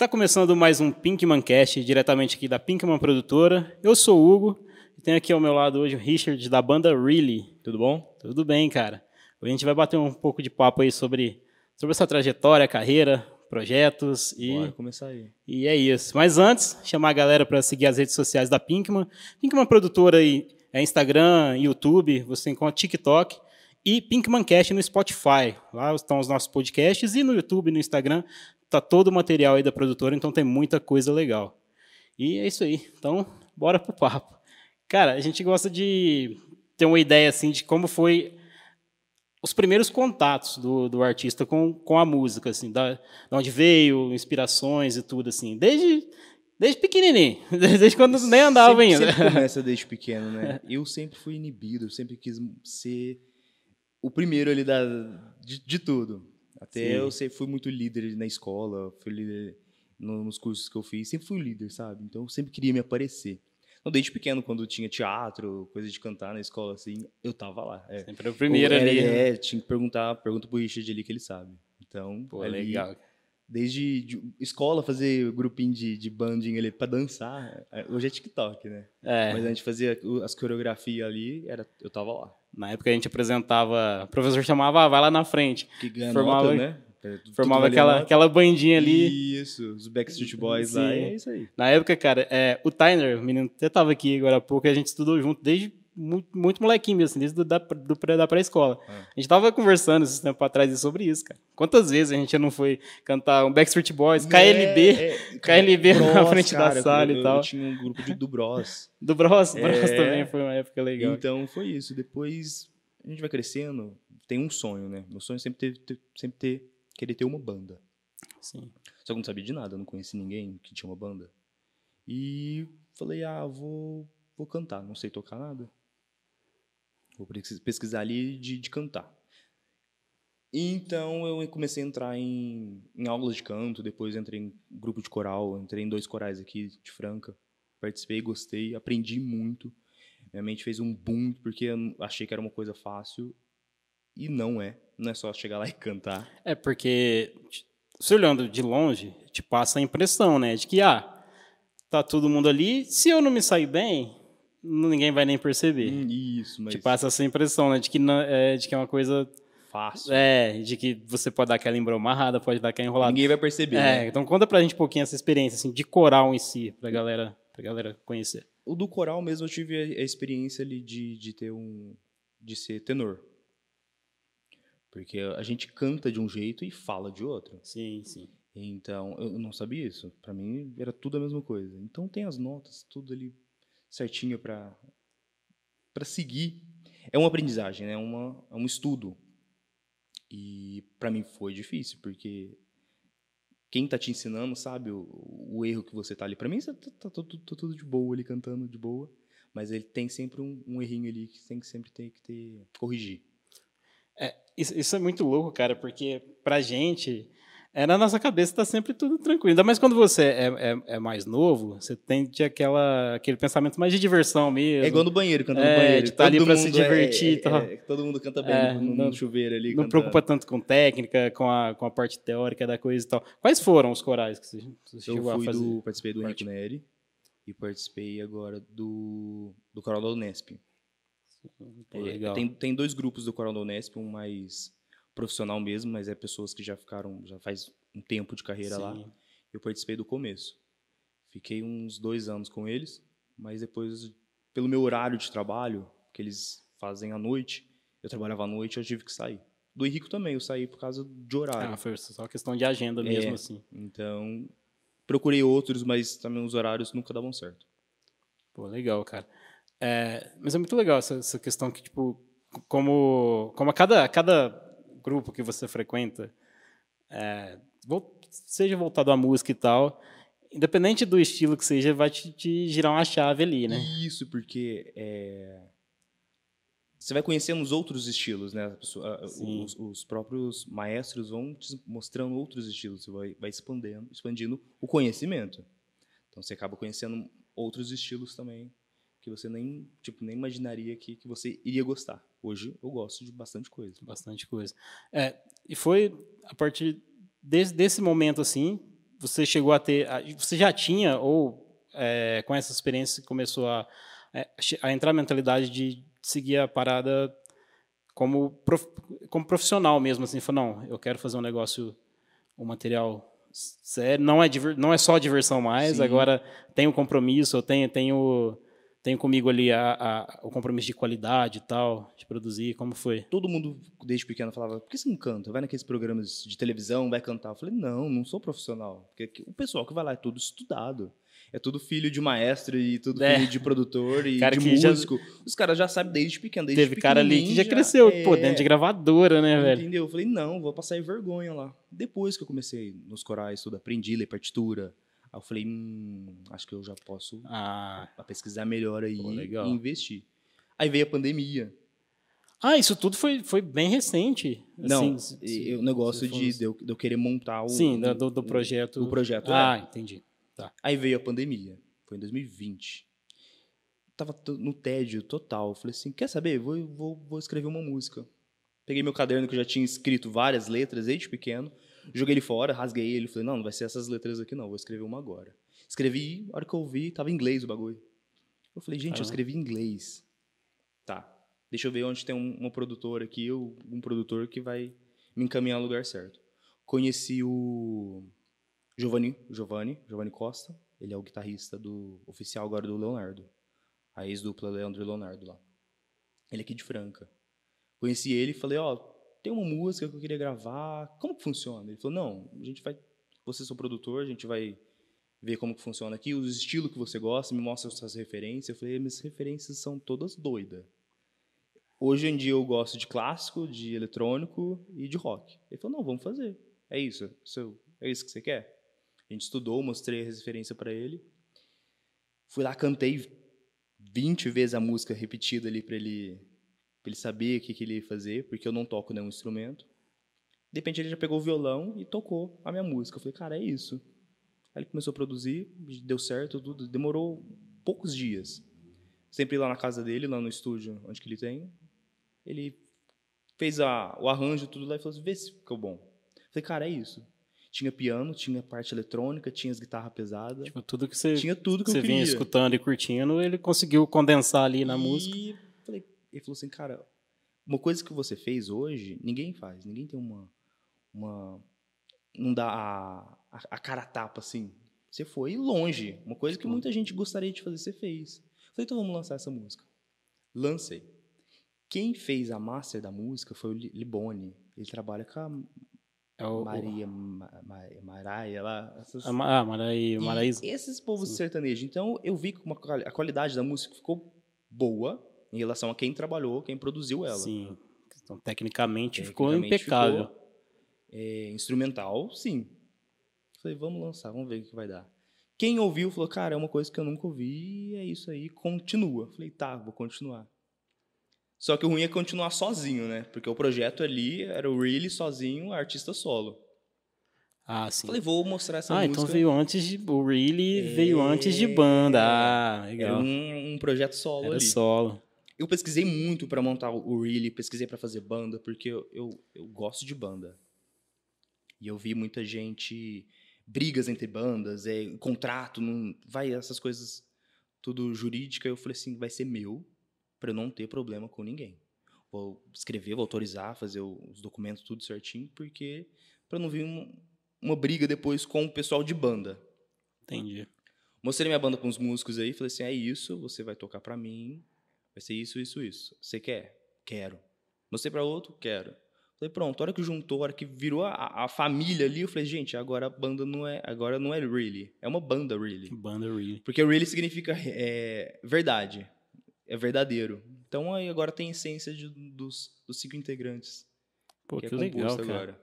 Tá começando mais um Pinkman Cast, diretamente aqui da Pinkman Produtora. Eu sou o Hugo e tenho aqui ao meu lado hoje o Richard da banda Really. Tudo bom? Tudo bem, cara. Hoje a gente vai bater um pouco de papo aí sobre, sobre essa trajetória, carreira, projetos e Bora começar aí. e é isso. Mas antes, chamar a galera para seguir as redes sociais da Pinkman. Pinkman Produtora aí é Instagram, YouTube, você encontra TikTok e Pinkman Cast no Spotify. Lá estão os nossos podcasts e no YouTube, no Instagram, tá todo o material aí da produtora, então tem muita coisa legal. E é isso aí. Então, bora pro papo. Cara, a gente gosta de ter uma ideia assim de como foi os primeiros contatos do, do artista com, com a música, assim, da, de onde veio, inspirações e tudo, assim, desde, desde pequenininho, desde quando nem andava sempre, ainda. Sempre começa desde pequeno, né? Eu sempre fui inibido, eu sempre quis ser o primeiro ali da, de, de tudo. Até Sim. eu sempre fui muito líder na escola, fui líder no- nos cursos que eu fiz, sempre fui líder, sabe? Então eu sempre queria me aparecer. Então, desde pequeno, quando tinha teatro, coisa de cantar na escola, assim, eu tava lá. É. Sempre o primeiro ali. né? É, tinha que perguntar, pergunta pro Richard ali que ele sabe. Então, Pô, ali, legal. Desde de escola, fazer grupinho de, de bandinho ali pra dançar. é, Hoje é TikTok, né? É, Mas a gente fazia as coreografias ali, era, eu tava lá. Na época a gente apresentava, o professor chamava, ah, vai lá na frente. Que ganha Formava- né? É, Formava aquela, aquela bandinha ali. Isso, os Backstreet Boys lá, Sim. é isso aí. Na época, cara, é, o Tyler, o menino até tava aqui agora há pouco, a gente estudou junto desde muito, muito molequinho mesmo, assim, desde do, da, do, da pré-escola. Ah. A gente tava conversando esses tempos atrás sobre isso, cara. Quantas vezes a gente não foi cantar um Backstreet Boys, KLB, É, é, KLB na Bros, frente da cara, sala eu- e tal. Eu tinha um grupo de, do Bros. do Bros, É. Bros também foi uma época legal. Então foi isso. Depois a gente vai crescendo, tem um sonho, né? Meu sonho é sempre ter, ter- sempre ter, querer ter uma banda. Sim. Só que eu não sabia de nada, eu não conhecia ninguém que tinha uma banda. E falei, ah, vou, vou cantar, não sei tocar nada. Vou pesquis- pesquisar ali de, de cantar. Então eu comecei a entrar em, em aulas de canto, depois entrei em grupo de coral, entrei em dois corais aqui de Franca. Participei, gostei, aprendi muito. Minha mente fez um boom, porque eu achei que era uma coisa fácil. E não é. Não é só chegar lá e cantar. É porque, se olhando de longe, te passa a impressão, né? De que, ah, tá todo mundo ali, se eu não me sair bem, ninguém vai nem perceber. Hum, Isso, mas Te passa essa impressão, né? De que, não, é, de que é uma coisa. fácil. É, de que você pode dar aquela embromarrada, pode dar aquela enrolada. Ninguém vai perceber. É, né? então conta pra gente um pouquinho essa experiência, assim, de coral em si, pra galera, pra galera conhecer. O do coral mesmo eu tive a, experiência ali de, de ter um. de ser tenor. Porque a gente canta de um jeito e fala de outro. Sim, sim. Então, eu não sabia isso. Pra mim era tudo a mesma coisa. Então tem as notas, tudo ali certinho pra para seguir. É uma aprendizagem, né? É uma, é um estudo. E pra mim foi difícil, porque quem tá te ensinando sabe o, o erro que você tá ali. Pra mim tá, tá- tá tudo, tá tudo de boa ali cantando de boa, mas ele tem sempre um, um errinho ali que tem que sempre ter que ter corrigir. Isso, isso é muito louco, cara, porque pra gente, é, na nossa cabeça tá sempre tudo tranquilo. Ainda mais quando você é, é, é mais novo, você tem de aquela, aquele pensamento mais de diversão mesmo. É igual no banheiro, cantando É, no banheiro. de tá ali pra se é- divertir é, todo mundo canta bem no, no não- chuveiro ali. Não cantando. preocupa tanto com técnica, com a, com a parte teórica da coisa e tal. Quais foram os corais que você, você chegou a fazer? do, participei do. Henrique Neri e participei agora do, do Coral da Unesp. Pô, É, legal. tem, tem dois grupos do Coral da Unesp, um mais profissional mesmo, mas é pessoas que já ficaram, já faz um tempo de carreira lá. Sim. Eu participei do começo. Fiquei uns dois anos com eles, mas depois, pelo meu horário de trabalho, que eles fazem à noite, eu trabalhava à noite eu tive que sair. Do Henrique também, eu saí por causa de horário. Ah, foi só questão de agenda mesmo, É. assim. Então, procurei outros, mas também os horários nunca davam certo. Pô, legal, cara. É, mas é muito legal essa, essa questão que, tipo, como, como a cada, a cada grupo que você frequenta, é, seja voltado à música e tal, independente do estilo que seja, vai te, te girar uma chave ali, né? Isso, porque é, você vai conhecendo os outros estilos, né? Pessoa-. Os, os próprios maestros vão te mostrando outros estilos, você vai, vai expandindo, expandindo o conhecimento. Então você acaba conhecendo outros estilos também que você nem, tipo, nem imaginaria que, que você iria gostar. Hoje eu gosto de bastante coisa. Bastante coisa. É, e foi a partir desse, desse momento, assim, você chegou a ter, você já tinha ou é, com essa experiência começou a, é, a entrar a mentalidade de seguir a parada como, prof, como profissional mesmo, assim, falou, não, eu quero fazer um negócio, um material sério, não é, não é só diversão mais, Sim. agora tenho compromisso, eu tenho, tenho, tenho comigo ali a, a, o compromisso de qualidade e tal, de produzir, como foi? Todo mundo, desde pequeno, falava, por que você não canta? Vai naqueles programas de televisão, vai cantar. Eu falei, não, não sou profissional, porque o pessoal que vai lá é tudo estudado é tudo filho de maestro e tudo é. filho de produtor e cara de músico. Já... Os caras já sabem desde pequeno, desde Teve cara ali que já, cresceu, é... pô, dentro de gravadora, né, velho? Entendeu? Eu falei, não, vou passar vergonha lá. Depois que eu comecei nos corais, tudo, aprendi a ler partitura. Aí eu falei, hum, acho que eu já posso ah. pesquisar melhor aí pô, e investir. Aí veio a pandemia. Ah, isso tudo foi, foi bem recente. Não, assim, o negócio de, de, eu, de, eu, querer montar o... Sim, do, do projeto. O projeto, Ah, é. entendi. Tá. Aí veio a pandemia. Foi em 2020. Tava no tédio total. Falei assim, quer saber? Vou, vou, vou escrever uma música. Peguei meu caderno que eu já tinha escrito várias letras desde pequeno. Joguei ele fora, rasguei ele. Falei, não, não vai ser essas letras aqui não. Vou escrever uma agora. Escrevi, a hora que eu vi, tava em inglês o bagulho. Eu falei, gente, eu escrevi em inglês. Tá. Deixa eu ver onde tem um, uma produtora aqui, um produtor que vai me encaminhar no lugar certo. Conheci o Giovanni, Giovanni, Giovanni Costa, ele é o guitarrista do oficial agora do Leonardo, a ex-dupla Leandro e Leonardo lá. Ele é aqui de Franca. Conheci ele e falei, ó, oh, tem uma música que eu queria gravar, como que funciona? Ele falou, não, a gente vai, você é produtor, a gente vai ver como que funciona aqui, os estilos que você gosta, me mostra as suas referências. Eu falei, minhas referências são todas doidas. Hoje em dia eu gosto de clássico, de eletrônico e de rock. Ele falou, não, vamos fazer. É isso, é isso que você quer? A gente estudou, mostrei a referência para ele. Fui lá, cantei 20 vezes a música repetida ali para ele, ele saber o que, que ele ia fazer, porque eu não toco nenhum instrumento. De repente ele já pegou o violão e tocou a minha música. Eu falei, cara, é isso. Aí ele começou a produzir, deu certo, tudo. Demorou poucos dias. Sempre lá na casa dele, lá no estúdio onde que ele tem. Ele fez a, o arranjo, tudo lá e falou assim, vê se ficou bom. Eu falei, cara, é isso. Tinha piano, tinha parte eletrônica, tinha as guitarras pesadas. Tipo, tudo que você, tinha tudo que, que você vinha escutando e curtindo, ele conseguiu condensar ali na e música. Ele falou assim, cara, uma coisa que você fez hoje, ninguém faz. Ninguém tem uma. uma não dá a, a, a cara tapa assim. Você foi longe. Uma coisa que tipo muita gente gostaria de fazer, você fez. Falei, então vamos lançar essa música. Lancei. Quem fez a master da música foi o Libone. Ele trabalha com a é o, Maria, Ma, Ma, Maraia lá. Essas... Ah, Maraia, Maraísa. Esses povos Sim. sertanejos. Então, eu vi que uma, a qualidade da música ficou boa em relação a quem trabalhou, quem produziu ela. Sim. Então, tecnicamente, tecnicamente ficou impecável. Ficou, é, instrumental, sim. Falei, vamos lançar, vamos ver o que vai dar. Quem ouviu falou, cara, é uma coisa que eu nunca ouvi, é isso aí, continua. Falei, tá, vou continuar. Só que o ruim é continuar sozinho, né? Porque o projeto ali era o Really sozinho, artista solo. Ah, sim. Falei, vou mostrar essa ah, música. Ah, então veio antes de. O Really é... veio antes de banda. Ah, legal. Era um, um projeto solo era ali. solo. Eu pesquisei muito para montar o Really, pesquisei para fazer banda, porque eu, eu, eu gosto de banda. E eu vi muita gente. brigas entre bandas, é, contrato, não, vai, essas coisas tudo jurídica. Eu falei assim: vai ser meu para eu não ter problema com ninguém. Vou escrever, vou autorizar, fazer os documentos tudo certinho, porque para não vir um, uma briga depois com o pessoal de banda. Entendi. Mostrei minha banda com os músicos aí, falei assim: é isso, você vai tocar para mim, vai ser isso, isso, isso. Você quer? Quero. Mostrei para outro? Quero. Falei, pronto, a hora que juntou, a hora que virou a, a, família ali, eu falei, gente, agora a banda não é, agora não é really, é uma banda really. Banda really. Porque really significa é, verdade é verdadeiro. Então aí agora tem essência de, dos, dos cinco integrantes. Pô, que, que é legal, cara. Agora.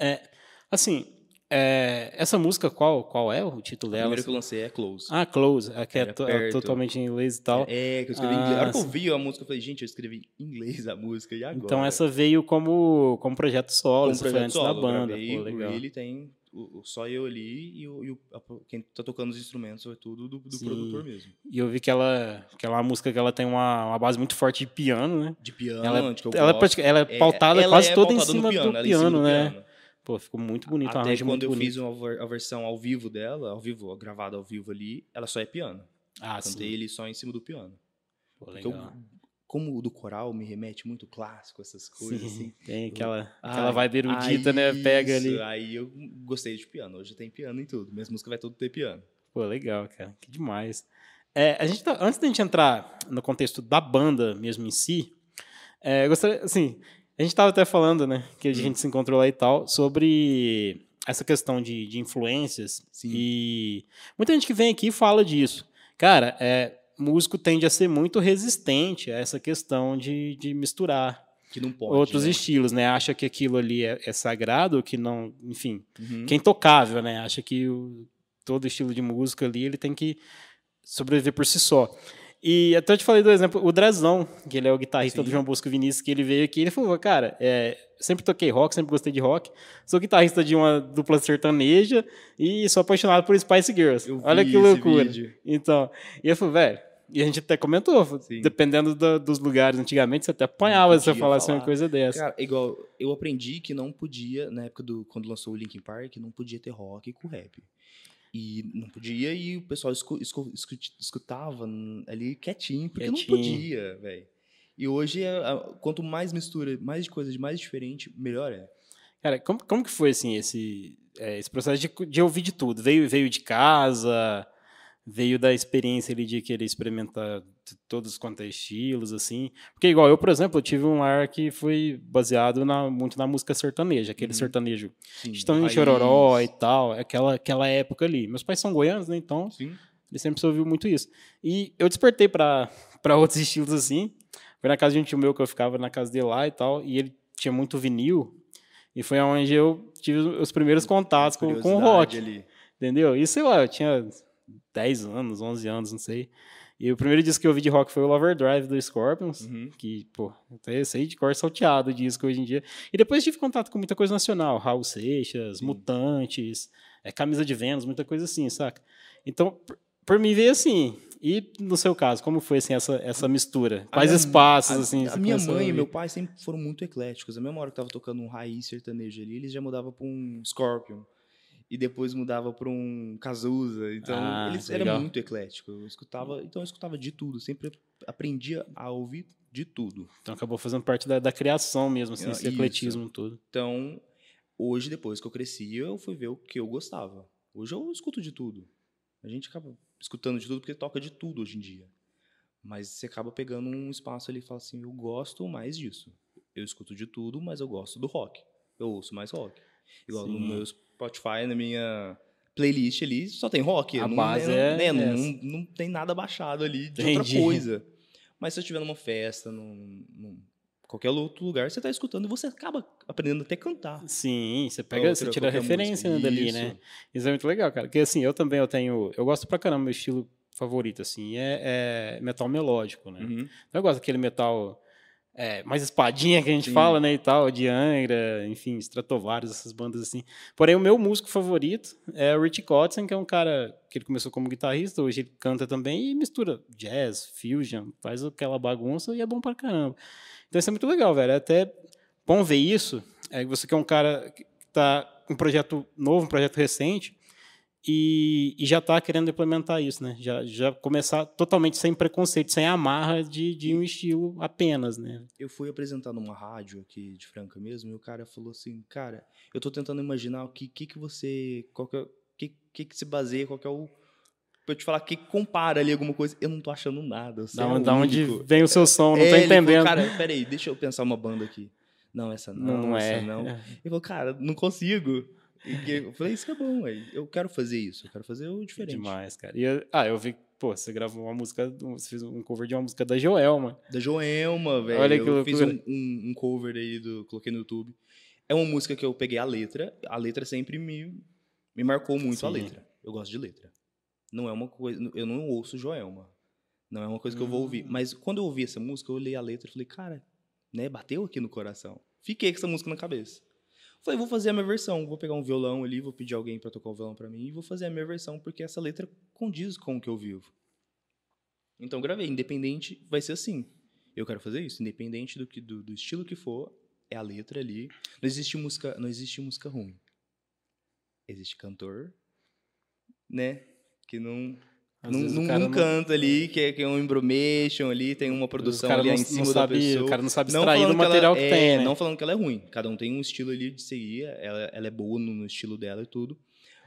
É, assim, é, essa música, qual, qual é o título dela? A primeira que eu lancei é Close. Ah, Close, é, que é, to, é, totalmente em inglês e tal. É, é que eu escrevi ah, em inglês. A hora que eu vi a música, eu falei, gente, eu escrevi em inglês a música, e agora? Então essa veio como, como projeto solo, como projeto antes solo, da banda. Pô, legal. Ele tem o, só eu ali e, o, e o, a, quem tá tocando os instrumentos é tudo do, do produtor mesmo. E eu vi que ela, que ela é uma música que ela tem uma, uma base muito forte de piano, né? De piano, ela, ela, é, ela é pautada é, quase toda em cima piano, do piano, né? Piano. Pô, ficou muito bonito, Até quando muito eu bonito. fiz uma a versão ao vivo dela, ao vivo, gravada ao vivo ali, ela só é piano. Ah, Cantei sim. ele só em cima do piano. Pô, Porque eu- legal. como o do coral me remete muito clássico, essas coisas Sim, assim. tem aquela, Ai, aquela vibe erudita, né? Pega isso, ali. Aí eu gostei de piano. Hoje tem piano em tudo. Minhas músicas vai tudo ter piano. Pô, legal, cara. Que demais. É, a gente tá- antes da gente entrar no contexto da banda mesmo em si, é, eu gostaria, assim, a gente tava até falando, né, que a Hum. gente se encontrou lá e tal, sobre essa questão de, de influências. Sim. E muita gente que vem aqui fala disso. Cara, é, músico tende a ser muito resistente a essa questão de, de misturar Que não pode. outros né? estilos, né? Acha que aquilo ali é, é sagrado, que não, enfim, Uhum. que é intocável, né? Acha que o- todo estilo de música ali ele tem que sobreviver por si só. E até eu te falei do exemplo, o Drezão, que ele é o guitarrista Sim. do João Bosco Vinícius, que ele veio aqui, ele falou, cara, é, sempre toquei rock, sempre gostei de rock, sou guitarrista de uma dupla sertaneja e sou apaixonado por Spice Girls. Eu Olha que loucura. vídeo. Então, e eu falei, velho, e a gente até comentou, Sim. dependendo da- dos lugares antigamente, você até apanhava se você falasse uma falar. coisa dessa. Cara, igual, eu aprendi que não podia, na época do quando lançou o Linkin Park, não podia ter rock com rap. E não podia, e o pessoal escu- escu- escu- escutava ali quietinho, porque Quietinho. não podia, velho. E hoje, é, a- quanto mais mistura, mais de coisa de mais diferente, melhor é. Cara, como, como que foi assim esse, é, esse processo de, de ouvir de tudo? Veio, veio de casa, veio da experiência ali de querer experimentar todos quanto é estilos, assim. Porque igual eu, por exemplo, eu tive um ar que foi baseado na, muito na música sertaneja, aquele Uhum. sertanejo estão em. Chororó e tal, aquela, aquela época ali. Meus pais são goianos, né? Então, Sim. ele sempre se ouviu muito isso. E eu despertei para outros estilos assim. Foi na casa de um tio meu que eu ficava na casa dele lá e tal, e ele tinha muito vinil. E foi onde eu tive os primeiros contatos com, com o rock. ali. Entendeu? E sei lá, eu tinha 10 anos, 11 anos, não sei. E o primeiro disco que eu ouvi de rock foi o Lover Drive do Scorpions. Uhum. Que, pô, até sei de cor salteado o disco hoje em dia. E depois tive contato com muita coisa nacional. Raul Seixas, Sim. Mutantes, é, Camisa de Vênus, muita coisa assim, saca? Então, por, por mim veio assim. E no seu caso, como foi assim, essa, essa mistura? A Quais minha- espaços, a- assim? A, você minha mãe e meu pai sempre foram muito ecléticos. A mesma hora que tava tocando um raiz sertanejo ali, eles já mudavam pra um Scorpion. E depois mudava pra um Cazuza. Então, Ah, eles legal. eram muito ecléticos. Eu escutava, então eu escutava de tudo. Sempre aprendia a ouvir de tudo. Então acabou fazendo parte da, da criação mesmo, assim, Ah, esse isso. ecletismo todo. Então, hoje, depois que eu cresci, eu fui ver o que eu gostava. Hoje eu escuto de tudo. A gente acaba escutando de tudo porque toca de tudo hoje em dia. Mas você acaba pegando um espaço ali e fala assim: eu gosto mais disso. Eu escuto de tudo, mas eu gosto do rock. Eu ouço mais rock. Igual no Sim. meu Spotify, na minha playlist ali, só tem rock. A não, base né, é né, não, não tem nada baixado ali de Entendi. outra coisa. Mas se eu estiver numa festa, num, num qualquer outro lugar, você está escutando e você acaba aprendendo até cantar. Sim, você pega, você Outra, tira a referência música. né, dali, Isso. né? Isso é muito legal, cara. Porque assim, eu também eu tenho. Eu gosto pra caramba, meu estilo favorito, assim, é, é metal melódico, né? Uhum. Eu gosto daquele metal é, mais espadinha que a gente Sim. fala, né, e tal, de Angra, enfim, Stratovarius, essas bandas assim. Porém, o meu músico favorito é o Rich Kotzen, que é um cara que ele começou como guitarrista, hoje ele canta também e mistura jazz, fusion, faz aquela bagunça e é bom pra caramba. Então isso é muito legal, velho. É até bom ver isso. É, você que é um cara que tá com um projeto novo, um projeto recente, e, e já está querendo implementar isso, né? Já, já começar totalmente sem preconceito, sem amarra de, de um estilo apenas, né? Eu fui apresentar numa rádio aqui de Franca mesmo, e o cara falou assim, cara, eu tô tentando imaginar o que que, que você, qual que, é- que, que que se baseia, qual que é o pra eu te falar que compara ali alguma coisa, eu não tô achando nada. Você Da, é onde- da vem o seu som, não É, tô ele falou, entendendo. cara, peraí, deixa eu pensar uma banda aqui. Não, essa não, não, é. não. Ele falou, cara, não consigo. E eu falei, isso é bom, eu quero fazer isso, eu quero fazer o diferente. Demais, cara. E eu- ah, eu vi, pô, você gravou uma música, você fez um cover de uma música da Joelma. Da Joelma, velho. Olha que eu fiz um, loucura. um- um cover aí, do, coloquei no YouTube. É uma música que eu peguei a letra. A letra sempre me, me marcou muito a Sim. letra. Eu gosto de letra. Não é uma coisa. Eu não ouço Joelma. Não é uma coisa que eu vou ouvir. Hum. Mas quando eu ouvi essa música, eu olhei a letra e falei, cara, né, bateu aqui no coração. Fiquei com essa música na cabeça. Falei, vou fazer a minha versão. Vou pegar um violão ali, vou pedir alguém pra tocar o violão pra mim e vou fazer a minha versão, porque essa letra condiz com o que eu vivo. Então gravei, independente, vai ser assim. Eu quero fazer isso, independente do, que, do, do estilo que for, é a letra ali. Não existe música, não existe música ruim. Existe cantor, né? Que não Às não, vezes o não- não ali, que é, que é um embromation ali, tem uma produção ali não, em não cima sabe, da pessoa. O cara não sabe Não extrair do falando que ela- material que, é, tem, né? Não falando que ela é ruim. Cada um tem um estilo ali de seguir, ela, ela é boa no, no estilo dela e tudo.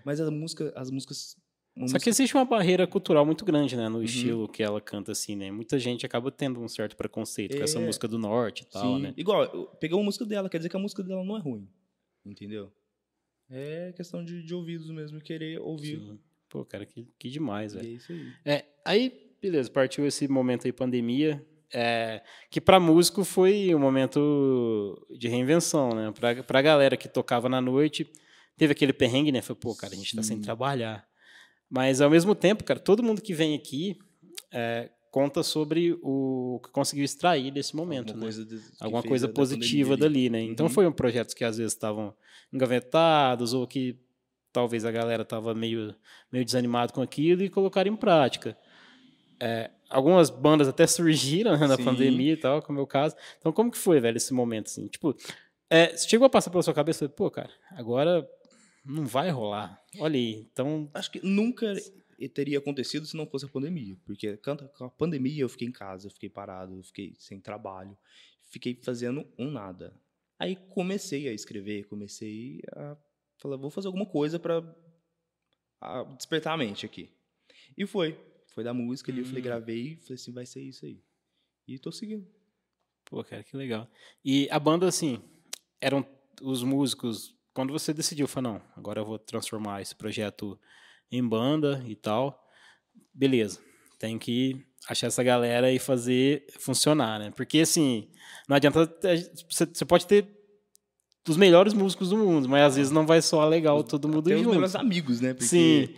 Mas a música, as músicas. Só que música- existe uma barreira cultural muito grande, né? No Uhum. estilo que ela canta, assim, né? Muita gente acaba tendo um certo preconceito com essa É. música do norte e tal, Sim. né? Igual, peguei uma música dela, quer dizer que a música dela não é ruim. Entendeu? É questão de, de ouvidos mesmo, querer ouvir. Sim. Pô, cara, que, que demais, velho. é isso aí. É, aí, beleza, partiu esse momento aí, pandemia, é, que pra músico foi um momento de reinvenção, né? Pra, pra galera que tocava na noite, teve aquele perrengue, né? Foi, pô, cara, a gente tá sem Sim. trabalhar. Mas, ao mesmo tempo, cara, todo mundo que vem aqui é, conta sobre o que conseguiu extrair desse momento, Alguma né? coisa, que Alguma coisa positiva dali, né? Então Uhum. foram projetos que às vezes estavam engavetados ou que talvez a galera estava meio, meio desanimado com aquilo e colocaram em prática. É, algumas bandas até surgiram né, na Sim. pandemia e tal, como é o caso. Então como que foi, velho, esse momento assim? Tipo, é, chegou a passar pela sua cabeça, pô, cara, agora não vai rolar. Olha aí, então Acho que nunca teria acontecido se não fosse a pandemia. Porque com a pandemia eu fiquei em casa, eu fiquei parado, eu fiquei sem trabalho, fiquei fazendo um nada. Aí comecei a escrever, comecei a falar, vou fazer alguma coisa para despertar a mente aqui. E foi. Foi da música ali, eu falei, Hum. gravei, falei assim, vai ser isso aí. E tô seguindo. Pô, cara, que legal. E a banda, assim, eram os músicos. Quando você decidiu, falou, não, agora eu vou transformar esse projeto em banda e tal. Beleza, tem que achar essa galera e fazer funcionar, né? Porque, assim, não adianta. você pode ter os melhores músicos do mundo, mas às vezes não vai soar legal todo mundo os junto. meus amigos, né? Porque Sim.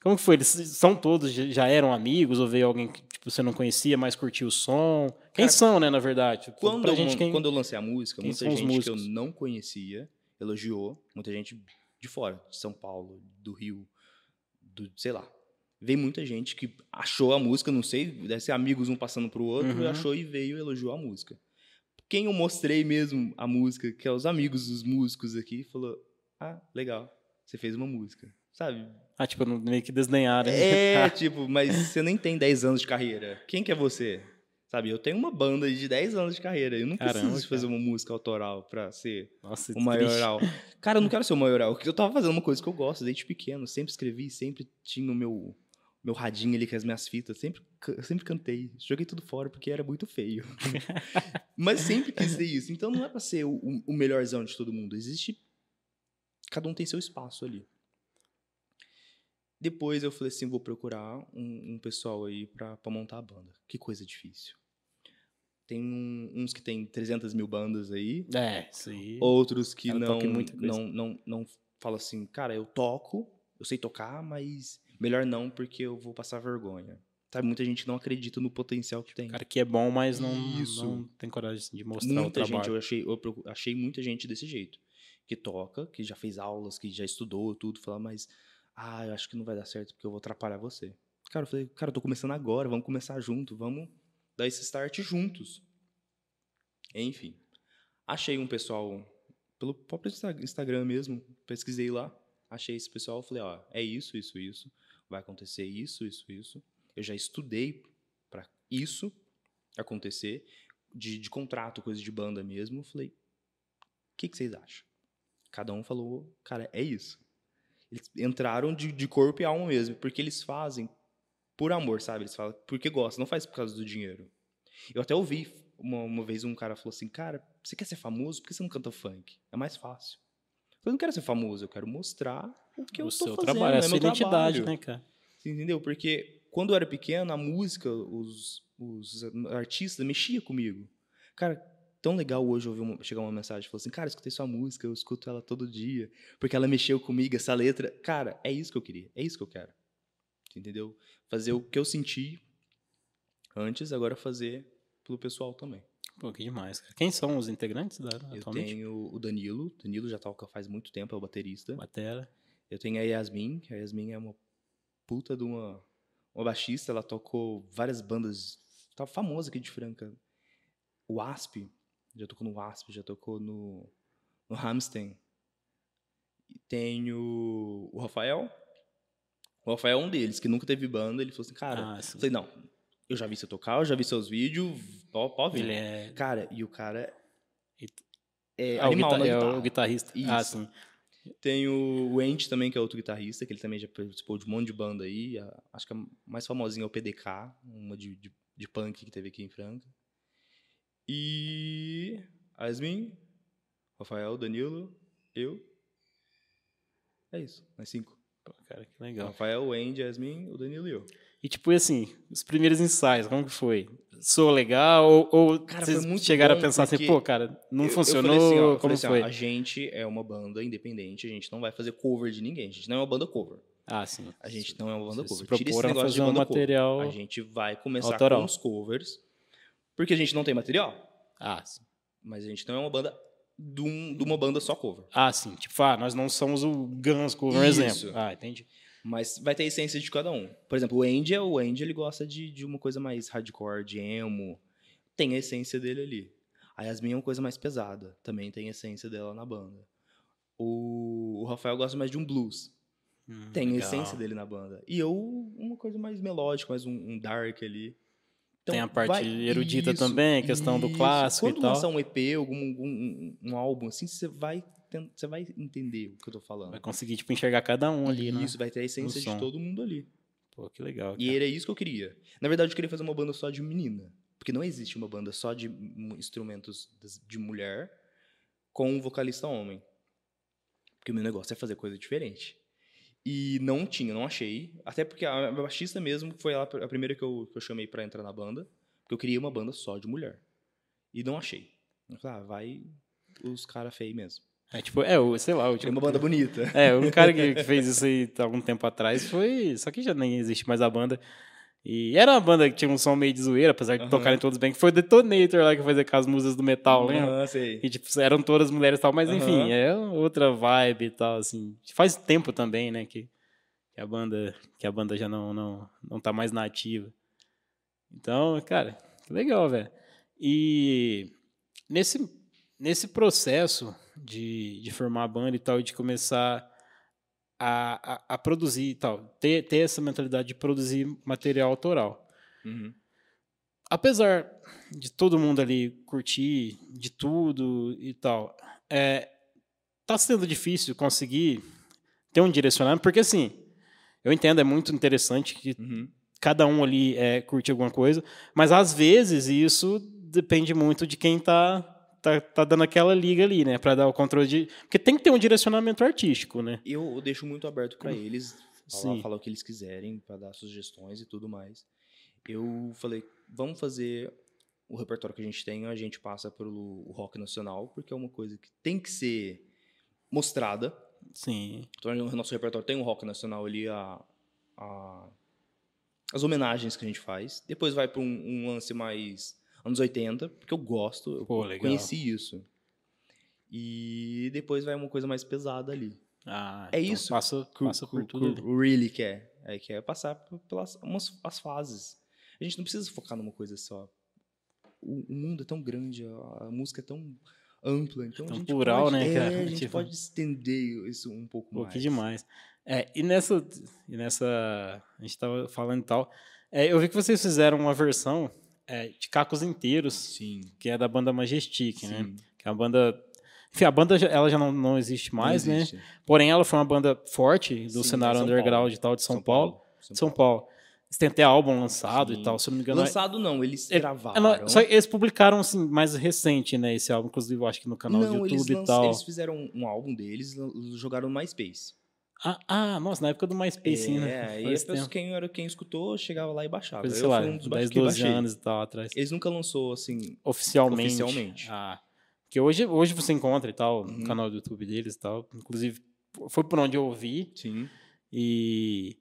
Como que foi? Eles são todos, já eram amigos? Ou veio alguém que tipo, você não conhecia, mas curtiu o som? Quem Cara, são, né, na verdade? Tipo, Quando, pra eu, gente, quem... quando eu lancei a música, quem muita os gente que eu não conhecia elogiou, muita gente de fora, de São Paulo, do Rio, do, sei lá. Veio muita gente que achou a música, não sei, deve ser amigos um passando pro outro, Uhum. achou e veio e elogiou a música. Quem eu mostrei mesmo a música, que é os amigos dos músicos aqui, falou: Ah, legal, você fez uma música. Sabe? Ah, tipo, meio que desdenharam. É, tipo, mas você nem tem 10 anos de carreira. Quem que é você? Sabe, eu tenho uma banda de 10 anos de carreira. Eu não Caramba, preciso fazer uma música autoral pra ser Nossa, o triste. maioral. Cara, eu não quero ser o maioral. Eu tava fazendo uma coisa que eu gosto desde pequeno. Sempre escrevi, sempre tinha o meu, meu radinho ali com as minhas fitas. Sempre, sempre cantei. Joguei tudo fora porque era muito feio. Mas sempre quis ser isso. Então não é pra ser o, o- melhorzão de todo mundo. Existe. Cada um tem seu espaço ali. Depois eu falei assim, vou procurar um, um pessoal aí pra, pra montar a banda. Que coisa difícil. Tem um- uns que tem 300 mil bandas aí, É, aí. outros que não, coisa. não, não, não falam assim, cara, eu toco, eu sei tocar, mas melhor não porque eu vou passar vergonha. Sabe, muita gente não acredita no potencial que tem. Cara que é bom, mas não, Isso. não tem coragem de mostrar o muita trabalho. gente, eu achei, eu achei muita gente desse jeito. Que toca, que já fez aulas, que já estudou tudo, fala, mas ah, eu acho que não vai dar certo porque eu vou atrapalhar você. Cara, eu falei, cara, eu tô começando agora, vamos começar junto, vamos dar esse start juntos. Enfim, achei um pessoal pelo próprio Insta- Instagram mesmo, pesquisei lá, achei esse pessoal, falei, ó, é isso, isso, isso, vai acontecer isso, isso, isso. Eu já estudei para isso acontecer, de, de contrato, coisa de banda mesmo. Falei, o que, que vocês acham? Cada um falou, cara, é isso. Eles entraram de, de corpo e alma mesmo, porque eles fazem por amor, sabe? Eles falam porque gostam, não faz por causa do dinheiro. Eu até ouvi uma, uma vez um cara falou assim, cara, você quer ser famoso? Por que você não canta funk? É mais fácil. Eu não quero ser famoso, eu quero mostrar o que eu o fazendo, trabalho, a é sua meu identidade, trabalho. né, cara? Você entendeu? Porque quando eu era pequeno, a música, os, os artistas mexiam comigo. Cara, tão legal hoje ouvir uma, chegar uma mensagem, falou assim, cara, eu escutei sua música, eu escuto ela todo dia, porque ela mexeu comigo, essa letra. Cara, é isso que eu queria, é isso que eu quero. Você entendeu? Fazer o que eu senti antes, agora fazer pelo pessoal também. Pô, que demais, cara. Quem são os integrantes da, Eu atualmente? tenho o Danilo, Danilo já toca faz muito tempo, é o baterista. Batera. Eu tenho a Yasmin, que a Yasmin é uma puta de uma, uma baixista, ela tocou várias bandas, tá famosa aqui de Franca. O Asp, já tocou no Wasp, já tocou no, no Hamstein. E tem o, o Rafael. O Rafael é um deles, que nunca teve banda. Ele falou assim, cara, Ah, falei, não, eu já vi você tocar, eu já vi seus vídeos, pode, vir. Ele é. Cara, e o cara é Ah, o, animal guita- na é o guitarrista. Ah, Isso. sim. Tem o Wendy também, que é outro guitarrista, que ele também já participou de um monte de banda aí. a- acho que a mais famosinha é o PDK, uma de, de, de punk que teve aqui em Franca. E a Yasmin, Rafael, Danilo, eu. É isso, nós cinco. Pô, cara, que legal. Rafael, o Wendy, a Yasmin, o Danilo e eu. E tipo assim, os primeiros ensaios, como que foi? Soou legal? Ou, ou Cara, vocês chegaram a pensar assim, pô, cara, não Eu- eu funcionou? falei assim, ó, eu como assim, ó, foi? a gente é uma banda independente, a gente não vai fazer cover de ninguém. A gente não é uma banda cover. Ah, sim. A gente não é uma banda Vocês se cover. Tira esse negócio de fazer um banda cover. material A gente vai começar autoral. com os covers, porque a gente não tem material. Ah, sim. Mas a gente não é uma banda de, um- de uma banda só cover. Ah, sim. Tipo, ah, nós não somos o Guns, um Isso. exemplo. Ah, entendi. Mas vai ter a essência de cada um. Por exemplo, o Andy, o Andy ele gosta de, de uma coisa mais hardcore, de emo. Tem a essência dele ali. A Yasmin é uma coisa mais pesada. Também tem a essência dela na banda. O, o Rafael gosta mais de um blues. Hum, Tem a legal. essência dele na banda. E eu, uma coisa mais melódica, mais um, um dark ali. Então, Tem a parte erudita também, a questão do clássico e Quando tal. lançar um EP, algum um, um, um álbum assim, você vai, você vai entender o que eu tô falando. Vai conseguir, tipo, enxergar cada um ali, né? Isso, vai ter a essência de todo mundo ali. Pô, que legal. E cara. era isso que eu queria. Na verdade, eu queria fazer uma banda só de menina. Porque não existe uma banda só de instrumentos de mulher com um vocalista homem. Porque o meu negócio é fazer coisa diferente. E não tinha, não achei. Até porque a baixista mesmo foi ela a primeira que eu, que eu chamei pra entrar na banda. Porque eu queria uma banda só de mulher. E não achei. Eu falei, ah, vai os caras feios mesmo. É, tipo, é, o, sei lá, o tipo, uma banda bonita. É, um cara que, que fez isso aí há algum tempo atrás foi. Só que já nem existe mais a banda. E era uma banda que tinha um som meio de zoeira, apesar de Aham. tocarem todos bem, que foi o Detonator lá que fazia com as musas do metal, lembra? Ah, sei. E, tipo, eram todas mulheres e tal, mas enfim, Aham. é outra vibe e tal, assim. Faz tempo também, né, que, que a banda que a banda já não, não, não tá mais na ativa. Então, cara, que legal, velho. E nesse, nesse processo de, de formar a banda e tal, e de começar a, a, a produzir e tal, ter, ter essa mentalidade de produzir material autoral Uhum. apesar de todo mundo ali curtir de tudo e tal, é, tá sendo difícil conseguir ter um direcionamento, porque assim, eu entendo, é muito interessante que Uhum. cada um ali é, curte alguma coisa, mas às vezes isso depende muito de quem tá, tá, tá dando aquela liga ali, né, para dar o controle de... Porque tem que ter um direcionamento artístico, né? Eu deixo muito aberto para eles falar, Sim. falar o que eles quiserem, para dar sugestões e tudo mais. Eu falei, vamos fazer o repertório que a gente tem, a gente passa pelo rock nacional, porque é uma coisa que tem que ser mostrada. Sim, Então, o nosso repertório tem um rock nacional ali, a, a- as homenagens que a gente faz. Depois vai para um, um lance mais anos 80, porque eu gosto, eu Pô, conheci isso. E depois vai uma coisa mais pesada ali. Ah, É então isso Passa, que, passa por tudo. que o really quer. É, quer passar p- pelas umas, as fases. A gente não precisa focar numa coisa só. O, o mundo é tão grande, a, a música é tão ampla, então Tão plural, pode, né, é, cara? a gente Tipo- pode estender isso um pouco Pô, mais. que demais. É, e nessa, e nessa. A gente tava falando e tal. é, eu vi que vocês fizeram uma versão é, de cacos inteiros, Sim. que é da banda Majestic, né? sim. Que é uma banda. Enfim, a banda já- ela já não, não existe mais, Não né? existe. Porém, ela foi uma banda forte do Sim, cenário São underground Paulo. e tal de São, Paulo. São São Paulo. Eles têm até álbum lançado Sim. e tal, se eu não me engano. Lançado não, eles É- gravaram. é, não, só eles publicaram assim, mais recente, né? Esse álbum, inclusive, eu acho que no canal não, do YouTube e lanç- tal. eles fizeram um, um álbum deles, jogaram no MySpace. Ah, ah, nossa, na época do MySpace, sim, né? É, e Faz a pessoa, tempo. quem, era, quem escutou chegava lá e baixava. Coisa, Eu sei lá, um dos 10, que 12 baixei. anos e tal atrás. Eles nunca lançou, assim, Oficialmente. Oficialmente. Ah, que hoje, hoje você encontra e tal, no Uhum. canal do YouTube deles e tal. Inclusive, foi por onde eu ouvi. sim. E.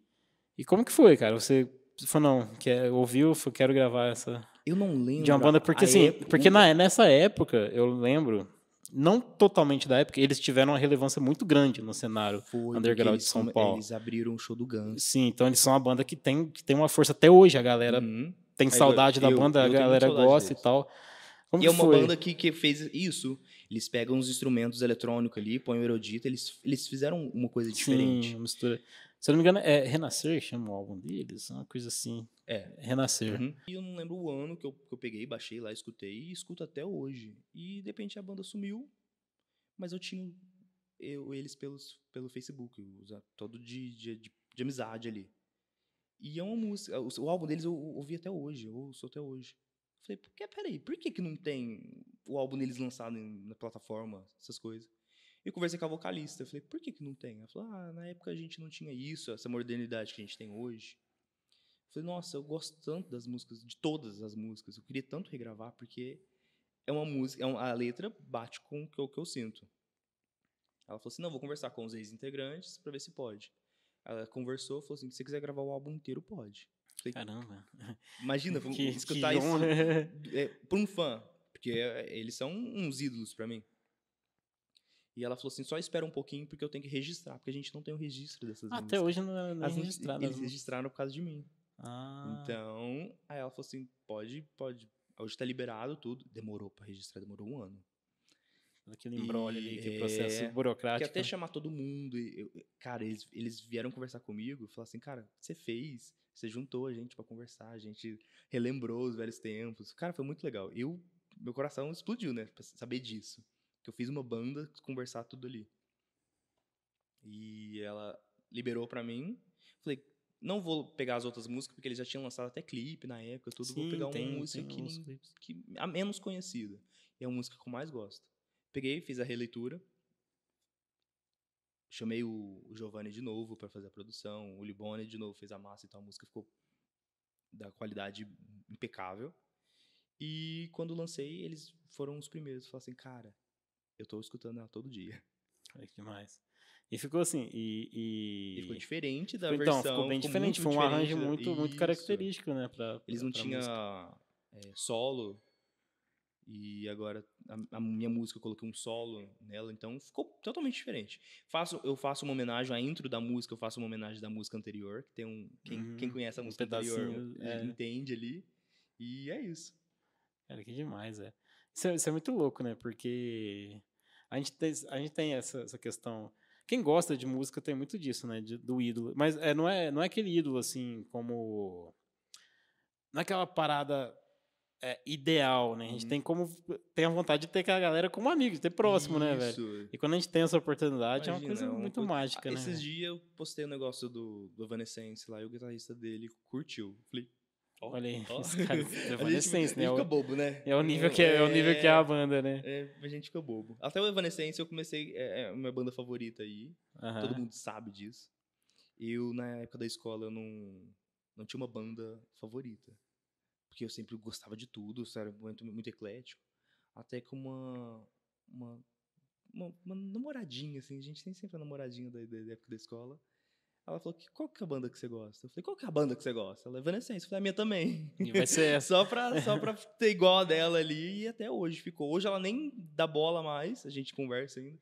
E como que foi, cara? Você falou, não, quer, ouviu, foi, quero gravar essa. Eu não lembro. De uma banda, porque assim, época- porque na, nessa época, eu lembro, não totalmente da época, eles tiveram uma relevância muito grande no cenário. Foi underground eles de São come- Paulo. Eles abriram o show do Guns. Sim, então eles são uma banda que tem, que tem uma força até hoje. A galera Uhum. tem Aí, saudade da eu- banda, eu a galera gosta deles. e tal. Como e é uma foi? banda que, que fez isso. Eles pegam os instrumentos eletrônicos ali, põem o erudito, eles, eles fizeram uma coisa diferente. Sim, mistura. Se eu não me engano, é Renascer, chama o álbum deles, uma coisa assim. É. Renascer. Uhum. E eu não lembro o ano que eu, que eu peguei, baixei lá, escutei e escuto até hoje. E de repente a banda sumiu, mas eu tinha eu, eles pelos, pelo Facebook, todo de, de, de, de amizade ali. E é uma música, o, o álbum deles eu ouvi até hoje, eu ouço até hoje. Falei, por que, peraí, por que, que não tem o álbum deles lançado em, na plataforma, essas coisas? E conversei com a vocalista, falei, por que, que não tem? Ela falou, ah, na época a gente não tinha isso, essa modernidade que a gente tem hoje. Falei, nossa, eu gosto tanto das músicas, de todas as músicas, eu queria tanto regravar, porque é uma música, é uma, a letra bate com o que eu, que eu sinto. Ela falou assim, não, vou conversar com os ex-integrantes para ver se pode. Ela conversou, falou assim, se você quiser gravar o álbum inteiro, pode. Falei, Caramba. Imagina, vamos Que- escutar que isso é, por um fã, porque é, eles são uns ídolos para mim. E ela falou assim, só espera um pouquinho porque eu tenho que registrar, porque a gente não tem o registro dessas Até músicas. hoje não é nem As registrado. Eles registraram por causa de mim. Ah, Então, aí ela falou assim, pode, pode. Hoje tá liberado tudo. Demorou para registrar, demorou um ano. aquele embrolho ali, aquele é, processo burocrático. até chamar todo mundo. e eu- cara, eles, eles vieram conversar comigo e falaram assim, cara, você fez, você juntou a gente para conversar, a gente relembrou os velhos tempos. Cara, foi muito legal. Eu, meu coração explodiu, né, pra saber disso. Que eu fiz uma banda conversar tudo ali. E ela liberou pra mim. Falei, não vou pegar as outras músicas porque eles já tinham lançado até clipe na época, tudo. vou Sim, pegar uma tem- música tem que, que a menos conhecida. E é a música que eu mais gosto. Peguei, fiz a releitura. Chamei o, o Giovanni de novo para fazer a produção. O Libone de novo fez a massa, então a música ficou da qualidade impecável. E quando lancei, eles foram os primeiros. Falaram assim, cara, eu tô escutando ela todo dia. Olha que demais. E ficou assim, e... e- E ficou diferente da Ficou- versão. então, ficou bem ficou diferente, foi um arranjo da- muito, muito característico, né? Pra, Eles não tinham é, solo. E agora a, a minha música eu coloquei um solo nela, então ficou totalmente diferente. Faço, eu faço uma homenagem à intro da música, eu faço uma homenagem da música anterior, que tem um. Quem, Uhum, quem conhece a um música anterior pedacinho, é. entende ali. E é isso. Cara, que demais, é. Isso, é. isso é muito louco, né? Porque a gente tem, a gente tem essa, essa questão. Quem gosta de música tem muito disso, né? de- do ídolo. Mas é, não, é, não é aquele ídolo, assim, como. Não é aquela parada é, ideal, né? A gente Uhum. tem como. Tem a vontade de ter aquela galera como amigo, de ter próximo, né, velho? Isso. E quando a gente tem essa oportunidade, é uma Imagina, coisa é uma muito coisa- mágica, Ah, né? Esses dias eu postei um negócio do, do Evanescence lá e o guitarrista dele curtiu. Falei, ó, Olha aí, ó. os caras Evanescence, né? a gente É fica bobo, né? é o nível que é, é o nível que é a banda, né? É, a gente fica bobo. Até o Evanescence eu comecei, é, é a minha banda favorita aí. Aham. Todo mundo sabe disso. Eu, na época da escola, eu não, não tinha uma banda favorita. Porque eu sempre gostava de tudo, era muito, muito eclético. Até que uma, uma, uma, uma namoradinha, assim, a gente tem sempre a namoradinha da, da época da escola. Ela falou, que, qual que é a banda que você gosta? Eu falei, qual que é a banda que você gosta? Ela, Evanescence. Eu falei, a minha também. E vai ser essa. Só pra, só pra ter igual a dela ali, e até hoje ficou. Hoje ela nem dá bola mais, a gente conversa ainda.